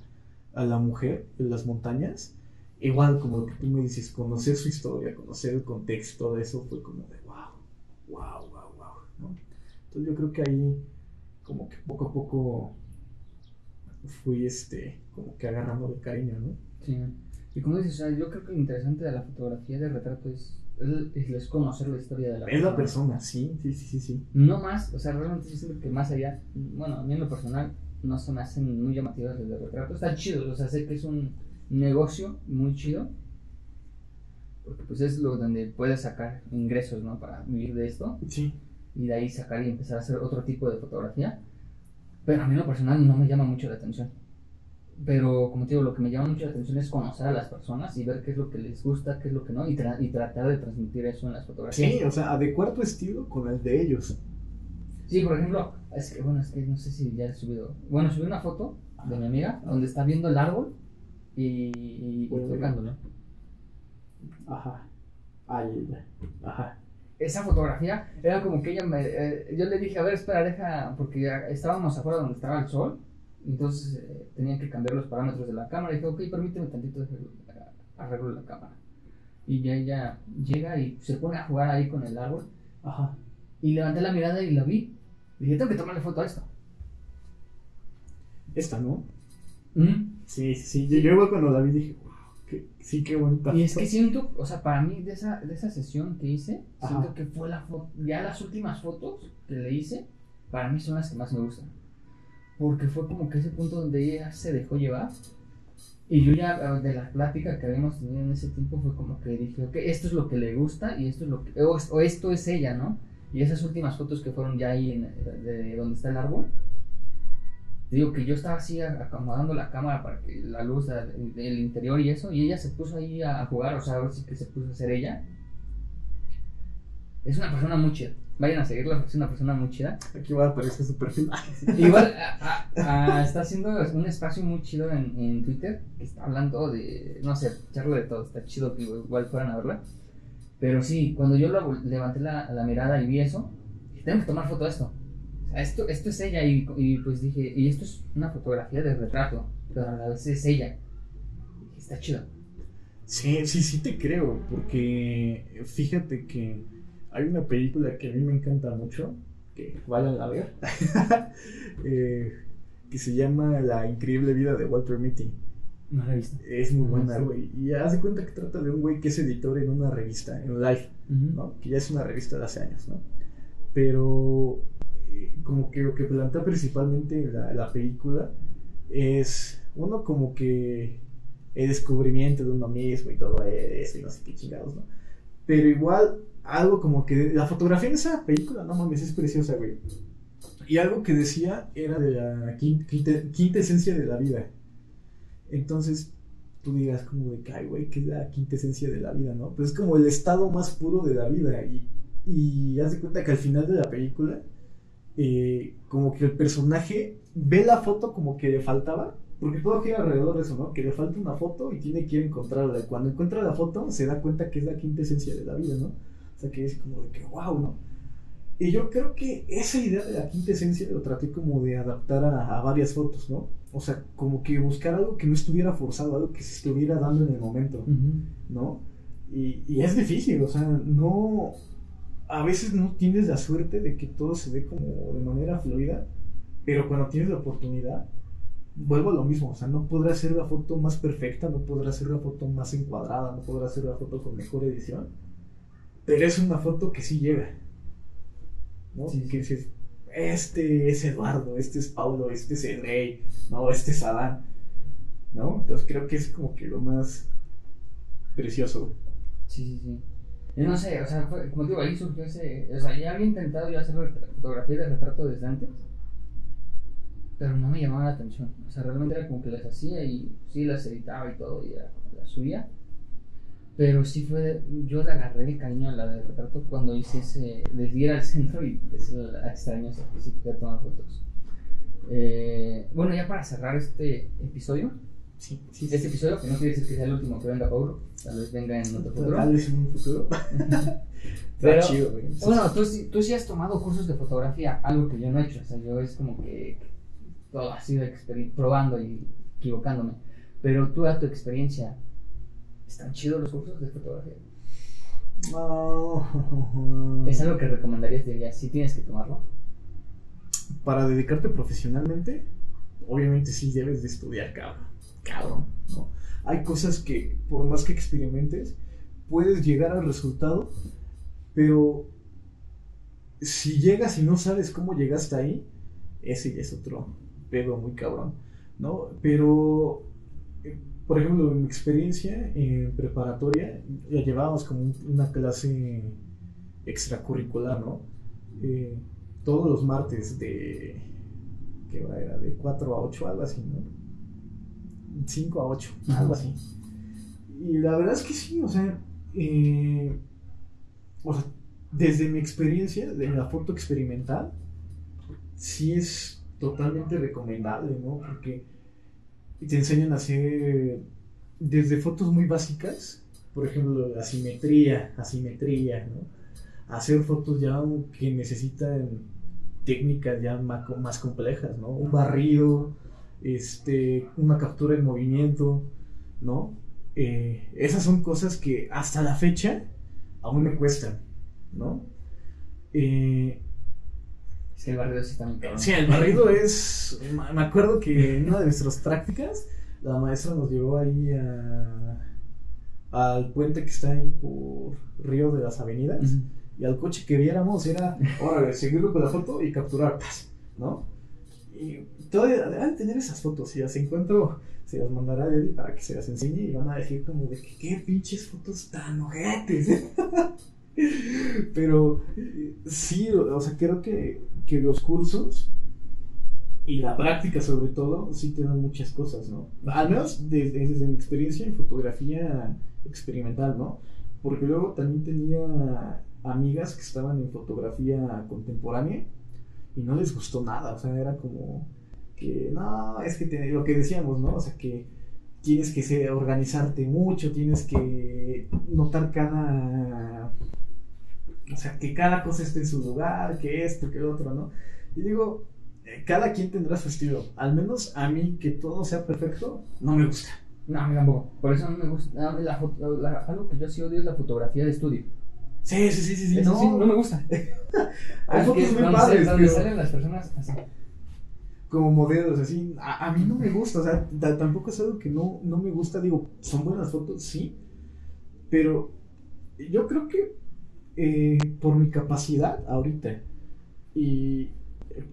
a la mujer en las montañas, igual como lo que tú me dices, conocer su historia, conocer el contexto de eso fue como de wow, wow, wow, wow, ¿no? Entonces yo creo que ahí como que poco a poco fui este, como que agarrando el cariño, ¿no? Sí. Y como dices, o sea, yo creo que lo interesante de la fotografía de retrato es, es, es conocer la historia de la Es la persona, sí, sí, sí, sí, sí. No más, o sea, realmente yo siento que más allá, bueno, a mí en lo personal no se me hacen muy llamativas las de retrato. Están chidos, o sea, sé que es un negocio muy chido, porque pues es lo donde puedes sacar ingresos, ¿no? Para vivir de esto Sí, y de ahí sacar y empezar a hacer otro tipo de fotografía. Pero a mí en lo personal no me llama mucho la atención. Pero como te digo, lo que me llama mucho la atención es conocer a las personas y ver qué es lo que les gusta, qué es lo que no, y, tra- y tratar de transmitir eso en las fotografías. sí, o sea, adecuar tu estilo con el de ellos. Sí, por ejemplo, es que bueno, es que no sé si ya he subido. Bueno, subí una foto de mi amiga donde está viendo el árbol y, y, y tocándolo. Ajá. Ay, ya. Ajá. Esa fotografía era como que ella me. eh, yo le dije, a ver, espera, deja. Porque estábamos afuera donde estaba el sol. Y Entonces eh, tenían que cambiar los parámetros de la cámara. Y dije, ok, permíteme tantito, arreglo la cámara. Y ya ella llega y se pone a jugar ahí con el árbol. Ajá. Y levanté la mirada y la vi. Dije, tengo que tomarle foto a esto. Esta, ¿no? Mm. Sí, sí, sí. Yo, yo igual cuando la vi dije, wow, qué, sí, qué bonita. Y es que foto". siento, o sea, para mí de esa, de esa sesión que hice, Ajá. siento que fue la foto, ya las últimas fotos que le hice, para mí son las que más me gustan. Porque fue como que ese punto donde ella se dejó llevar. Y yo ya, eh, de la plática que habíamos tenido en ese tiempo, fue como que dije, ok, esto es lo que le gusta y esto es lo que, o, esto es ella, ¿no? Y esas últimas fotos que fueron ya ahí de donde está el árbol, digo que yo estaba así acomodando la cámara para que la luz del interior y eso, y ella se puso ahí a, jugar, o sea, ahora sí que se puso a ser ella. Es una persona muy chida. Vayan a seguirla, porque es una persona muy chida. Aquí va a aparecer su perfil. Igual a- a- a- está haciendo un espacio muy chido en, en Twitter, que está hablando de, no sé, charla de todo, está chido que igual fueran a verla. Pero sí, cuando yo la vol- levanté la, la mirada y vi eso, dije, tengo que tomar foto de esto. O sea, esto, esto es ella y, y pues dije, y esto es una fotografía de retrato, pero a la vez es ella. Dije, está chido. Sí, sí, sí te creo, porque fíjate que hay una película que a mí me encanta mucho, que vayan a ver, eh, que se llama La increíble vida de Walter Mitty. No la he visto. Es muy buena, güey. Y haz de cuenta que trata de un güey que es editor en una revista, en Life, ¿no? Que ya es una revista de hace años, ¿no? Pero eh, como que lo que plantea principalmente la, la película es uno como que el descubrimiento de uno mismo y todo eso y no sé qué chingados, ¿no? Pero igual algo como que la fotografía en esa película, no mames, es preciosa, güey. Y algo que decía era de la quin- quinta, esencia de la vida. Entonces, tú digas como de ay, güey, ¿qué es la quinta esencia de la vida, no? Pues es como el estado más puro de la vida. Y, y haz de cuenta que al final de la película, eh, como que el personaje ve la foto como que le faltaba, porque todo gira alrededor de eso, ¿no? Que le falta una foto y tiene que ir a encontrarla. Cuando encuentra la foto, se da cuenta que es la quinta esencia de la vida, ¿no? Que es como de que, wow, ¿no? Y yo creo que esa idea de la quinta esencia lo traté como de adaptar a, a, varias fotos, ¿no? O sea, como que buscar algo que no estuviera forzado, algo que se estuviera dando en el momento, uh -huh. ¿no? Y, y, es difícil, o sea, no. A veces no tienes la suerte de que todo se dé como de manera fluida, pero cuando tienes la oportunidad, vuelvo a lo mismo, o sea, no podrás hacer la foto más perfecta, no podrás hacer la foto más encuadrada, no podrás hacer la foto con mejor edición, pero es una foto que sí llega, ¿no? Sí, que dices, este es Eduardo, este es Paulo, este es el Rey, no, este es Adán, ¿no? Entonces creo que es como que lo más precioso. Sí, sí, sí. Yo no sé, o sea, fue, como digo, ahí surgió ese. O sea, ya había intentado yo hacer fotografía de retrato desde antes, pero no me llamaba la atención. O sea, realmente era como que las hacía y sí las editaba y todo, y era, las subía. Pero sí fue, yo le agarré el cariño a la de retrato cuando hice ese, de ir al centro y decirle a extraños que sí quería tomar fotos. Eh, bueno, ya para cerrar este episodio, Sí, sí, este episodio, que no quiere decir que sea el último que venga Paulo, tal vez venga en otro futuro. Tal vez en un futuro. <laughs> Pero, chido, güey. Bueno, tú, tú sí has tomado cursos de fotografía, algo que yo no he hecho. O sea, yo es como que todo ha sido probando y equivocándome. Pero tú, a tu experiencia, ¿están chidos los cursos de fotografía? No. ¿Es algo que recomendarías? Dirías, sí tienes que tomarlo. Para dedicarte profesionalmente, obviamente sí debes de estudiar, cabrón. Cabrón, ¿no? Hay cosas que, por más que experimentes, puedes llegar al resultado, pero si llegas y no sabes cómo llegaste ahí, ese ya es otro pedo muy cabrón, ¿no? Pero, por ejemplo, en mi experiencia en preparatoria, ya llevábamos como una clase extracurricular, ¿no? Eh, todos los martes de, ¿qué hora era? De 4 a 8, algo así, ¿no? 5 a 8, algo así. Y la verdad es que sí, o sea, eh, o sea, desde mi experiencia de la foto experimental, sí es totalmente recomendable, ¿no? Porque te enseñan a hacer desde fotos muy básicas, por ejemplo, la simetría, asimetría, ¿no? Hacer fotos ya que necesitan técnicas ya más, más complejas, ¿no? Un barrido, este, una captura en movimiento, ¿no? Eh, esas son cosas que hasta la fecha aún me cuestan, ¿no? Eh, Sí, el barrido sí está muy cabrón. Sí, el barrido es. Me acuerdo que en una de nuestras prácticas, la maestra nos llevó ahí a, al puente que está ahí por Río de las Avenidas. Uh -huh. Y al coche que viéramos era, órale, seguirlo con la foto y capturar, ¿no? Y todavía deben tener esas fotos. Si las encuentro, se las mandará a Eddie para que se las enseñe y van a decir como de que qué pinches fotos tan ojetes. <laughs> Pero sí, o sea, creo que, que los cursos y la práctica sobre todo sí te dan muchas cosas, ¿no? Al menos desde, mi experiencia en fotografía experimental, ¿no? Porque luego también tenía amigas que estaban en fotografía contemporánea y no les gustó nada, o sea, era como que, no, es que te, lo que decíamos, ¿no? O sea, que tienes que organizarte mucho, tienes que notar cada o sea, que cada cosa esté en su lugar, que esto, que lo otro, ¿no? Y digo, eh, cada quien tendrá su estilo. Al menos a mí que todo sea perfecto, no me gusta. No, a mí tampoco. Por eso no me gusta. No, la, la, algo que yo sí odio es la fotografía de estudio. Sí, sí, sí, sí. sí eso no. sí, no me gusta. <laughs> <laughs> Hay fotos muy padres, donde salen las personas así. como modelos, así. A, a, mí no me gusta, o sea, tampoco es algo que no, no me gusta. Digo, son buenas fotos, sí. Pero yo creo que eh, por mi capacidad ahorita y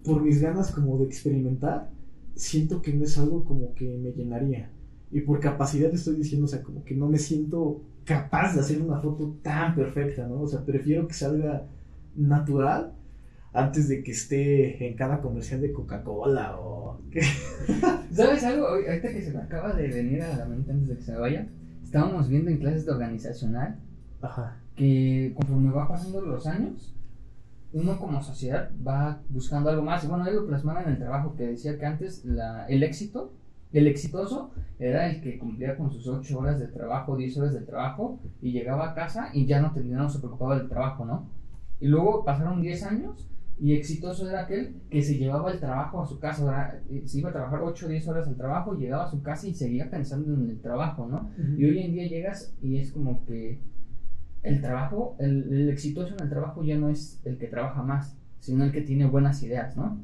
por mis ganas como de experimentar, siento que no es algo como que me llenaría. Y por capacidad estoy diciendo, o sea, como que no me siento capaz de hacer una foto tan perfecta, ¿no? O sea, prefiero que salga natural antes de que esté en cada comercial de Coca-Cola o... <laughs> ¿Sabes algo? Ahorita que se me acaba de venir a la mente antes de que se me vaya, estábamos viendo en clases de organizacional Ajá. Que conforme va pasando los años, uno como sociedad va buscando algo más. Y bueno, él lo plasmaba en el trabajo que decía que antes la, el éxito El exitoso era el que cumplía con sus 8 horas de trabajo, 10 horas de trabajo y llegaba a casa y ya no, tenía, no se preocupaba del trabajo, ¿no? Y luego pasaron 10 años y exitoso era aquel que se llevaba el trabajo a su casa, ¿verdad? Eh, se iba a trabajar 8 o 10 horas al trabajo, llegaba a su casa y seguía pensando en el trabajo, ¿no? Y hoy en día llegas y es como que el trabajo, el, el exitoso en el trabajo ya no es el que trabaja más, sino el que tiene buenas ideas, ¿no?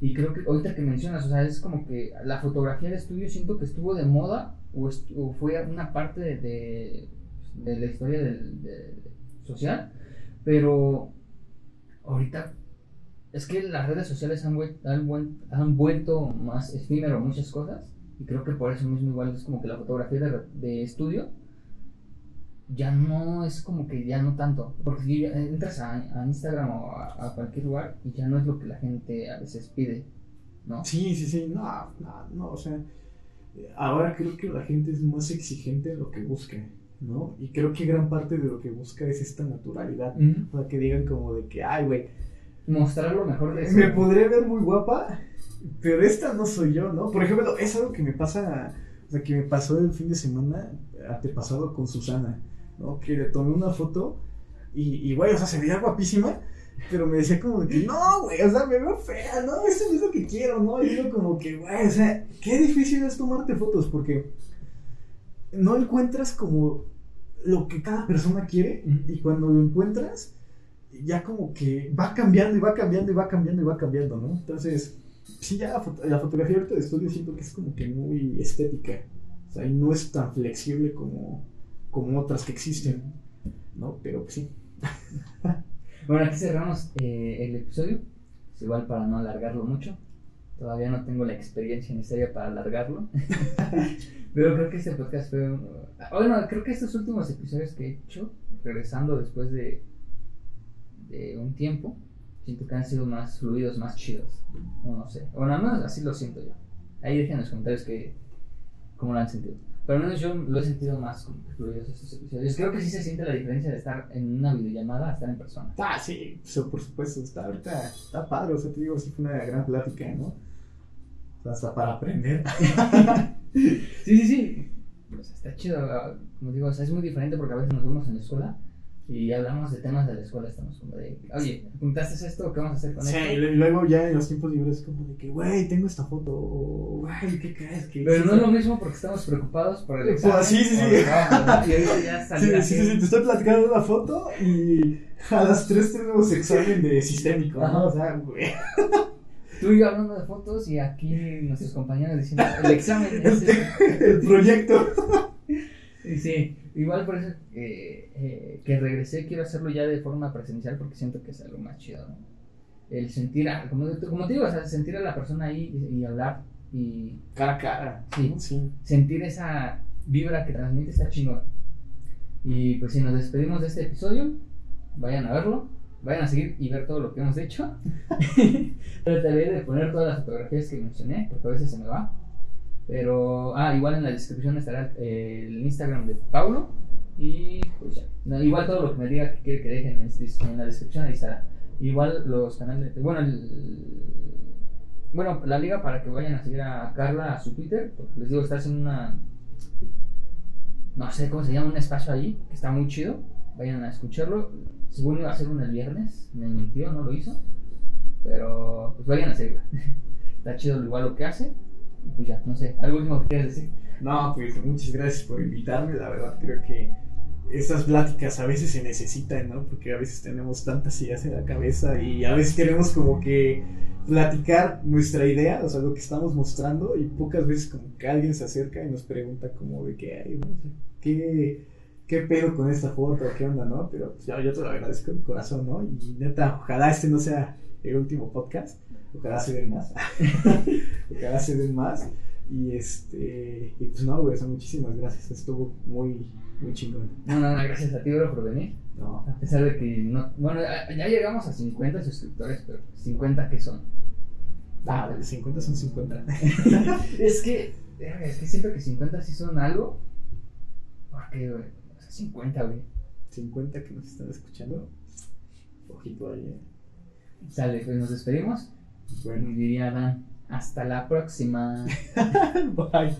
Y creo que ahorita que mencionas, o sea, es como que la fotografía de estudio siento que estuvo de moda o, fue una parte de, de, de la historia del, de- social, pero ahorita es que las redes sociales han, vuel- han, vuel- han vuelto más efímero muchas cosas y creo que por eso mismo igual es como que la fotografía de, de estudio ya no es como que ya no tanto, porque si entras a, a Instagram o a, a cualquier lugar y ya no es lo que la gente a veces pide, ¿no? Sí, sí, sí, no, no, no, o sea, ahora creo que la gente es más exigente en lo que busca, ¿no? Y creo que gran parte de lo que busca es esta naturalidad, sea, que digan como de que, ay, güey, Mostrar lo mejor de me podré ver muy guapa, pero esta no soy yo, ¿no? Por ejemplo, es algo que me pasa, o sea, que me pasó el fin de semana antepasado con Susana, ¿no? Que le tomé una foto y, y güey, o sea, se veía guapísima, pero me decía como de que, no, güey, o sea, me veo fea, ¿no? Eso no es lo que quiero, ¿no? Y digo como que, güey, o sea, qué difícil es tomarte fotos porque no encuentras como lo que cada persona quiere y cuando lo encuentras ya como que va cambiando y va cambiando y va cambiando y va cambiando, ¿no? Entonces, sí, ya la, foto- la fotografía ahorita de estudio siento que es como que muy estética, o sea, y no es tan flexible como, como otras que existen, ¿no? Pero pues sí. <laughs> Bueno, aquí cerramos eh, el episodio, igual para no alargarlo mucho, todavía no tengo la experiencia necesaria para alargarlo, <laughs> pero creo que este podcast fue, un- bueno, creo que estos últimos episodios que he hecho, regresando después de, de un tiempo, siento que han sido más fluidos, más chidos, no sé, bueno, al menos así lo siento yo. Ahí dejen en los comentarios que, cómo lo han sentido. Pero al menos yo lo he sentido más fluidos estos episodios. Creo que sí se siente la diferencia de estar en una videollamada a estar en persona. Ah, sí, so, por supuesto, está ahorita, está padre, o sea, te digo, sí fue una gran plática, ¿no? Hasta para aprender. <laughs> Sí, sí, sí. Sea, está chido. ah, Como digo, o sea, es muy diferente porque a veces nos vemos en la escuela y hablamos de temas de la escuela. Estamos como de, oye, ¿apuntaste esto? ¿Qué vamos a hacer con Sí, esto? y luego ya en los tiempos libres es como de que, güey, tengo esta foto, o, güey, ¿qué crees? que Pero no es lo mismo porque estamos preocupados por el Pues, examen. sí, sí, sí. o el trabajo, ¿no? Y ahorita ya <laughs> Sí, sí, sí, sí, te estoy platicando una foto y a las tres tenemos examen de sistémico, Ajá. ¿no? O sea, güey. Tú y yo hablando de fotos y aquí nuestros compañeros diciendo, el examen <laughs> este". <laughs> El proyecto. Sí, sí, igual por eso eh, eh, que regresé quiero hacerlo ya de forma presencial porque siento que es algo más chido, ¿no? El sentir, a, como, como te digo, o sea, sentir a la persona ahí y, y hablar y Cara a cara. Sí. Sí. sentir esa vibra que transmite está chingón. Y pues si nos despedimos de este episodio, vayan a verlo, vayan a seguir y ver todo lo que hemos hecho. <laughs> Trataré de poner todas las fotografías que mencioné, porque a veces se me va. Pero, ah, igual en la descripción estará eh, el Instagram de Paulo. Y pues ya. Igual todo lo que me diga que quiere que dejen en, la descripción ahí estará. Igual los canales, bueno, el, bueno, la liga para que vayan a seguir a Carla a su Twitter, les digo, está haciendo una, no sé cómo se llama, un espacio ahí, que está muy chido, vayan a escucharlo, según iba a ser uno el viernes, me mintió, no lo hizo, pero pues vayan a seguirla, <laughs> está chido igual lo que hace, pues ya, no sé, algo último que quieras decir. No, pues muchas gracias por invitarme, la verdad creo que esas pláticas a veces se necesitan, ¿no? Porque a veces tenemos tantas ideas en la cabeza y a veces queremos como que platicar nuestra idea, o sea, lo que estamos mostrando y pocas veces como que alguien se acerca y nos pregunta como de que, ay, no ¿qué, qué pedo con esta foto? ¿Qué onda, no? Pero pues, yo, yo te lo agradezco de corazón, ¿no? Y neta, ojalá este no sea el último podcast, ojalá se den más, <laughs> ojalá se den más. Y este, y pues no, güey, o sea, muchísimas gracias, estuvo muy, muy chingón. No, no, no, gracias a ti, bro, por venir. No, A pesar de que no. Bueno, ya llegamos a 50 suscriptores, pero 50 que son. ah, de 50 son 50. <laughs> es que. Es que siento que 50 sí son algo. Porque, güey. O sea, 50, güey. 50 que nos están escuchando. Ojito ahí, eh. Sale, pues nos despedimos. Bueno. Diría Adán, hasta la próxima. <laughs> Bye.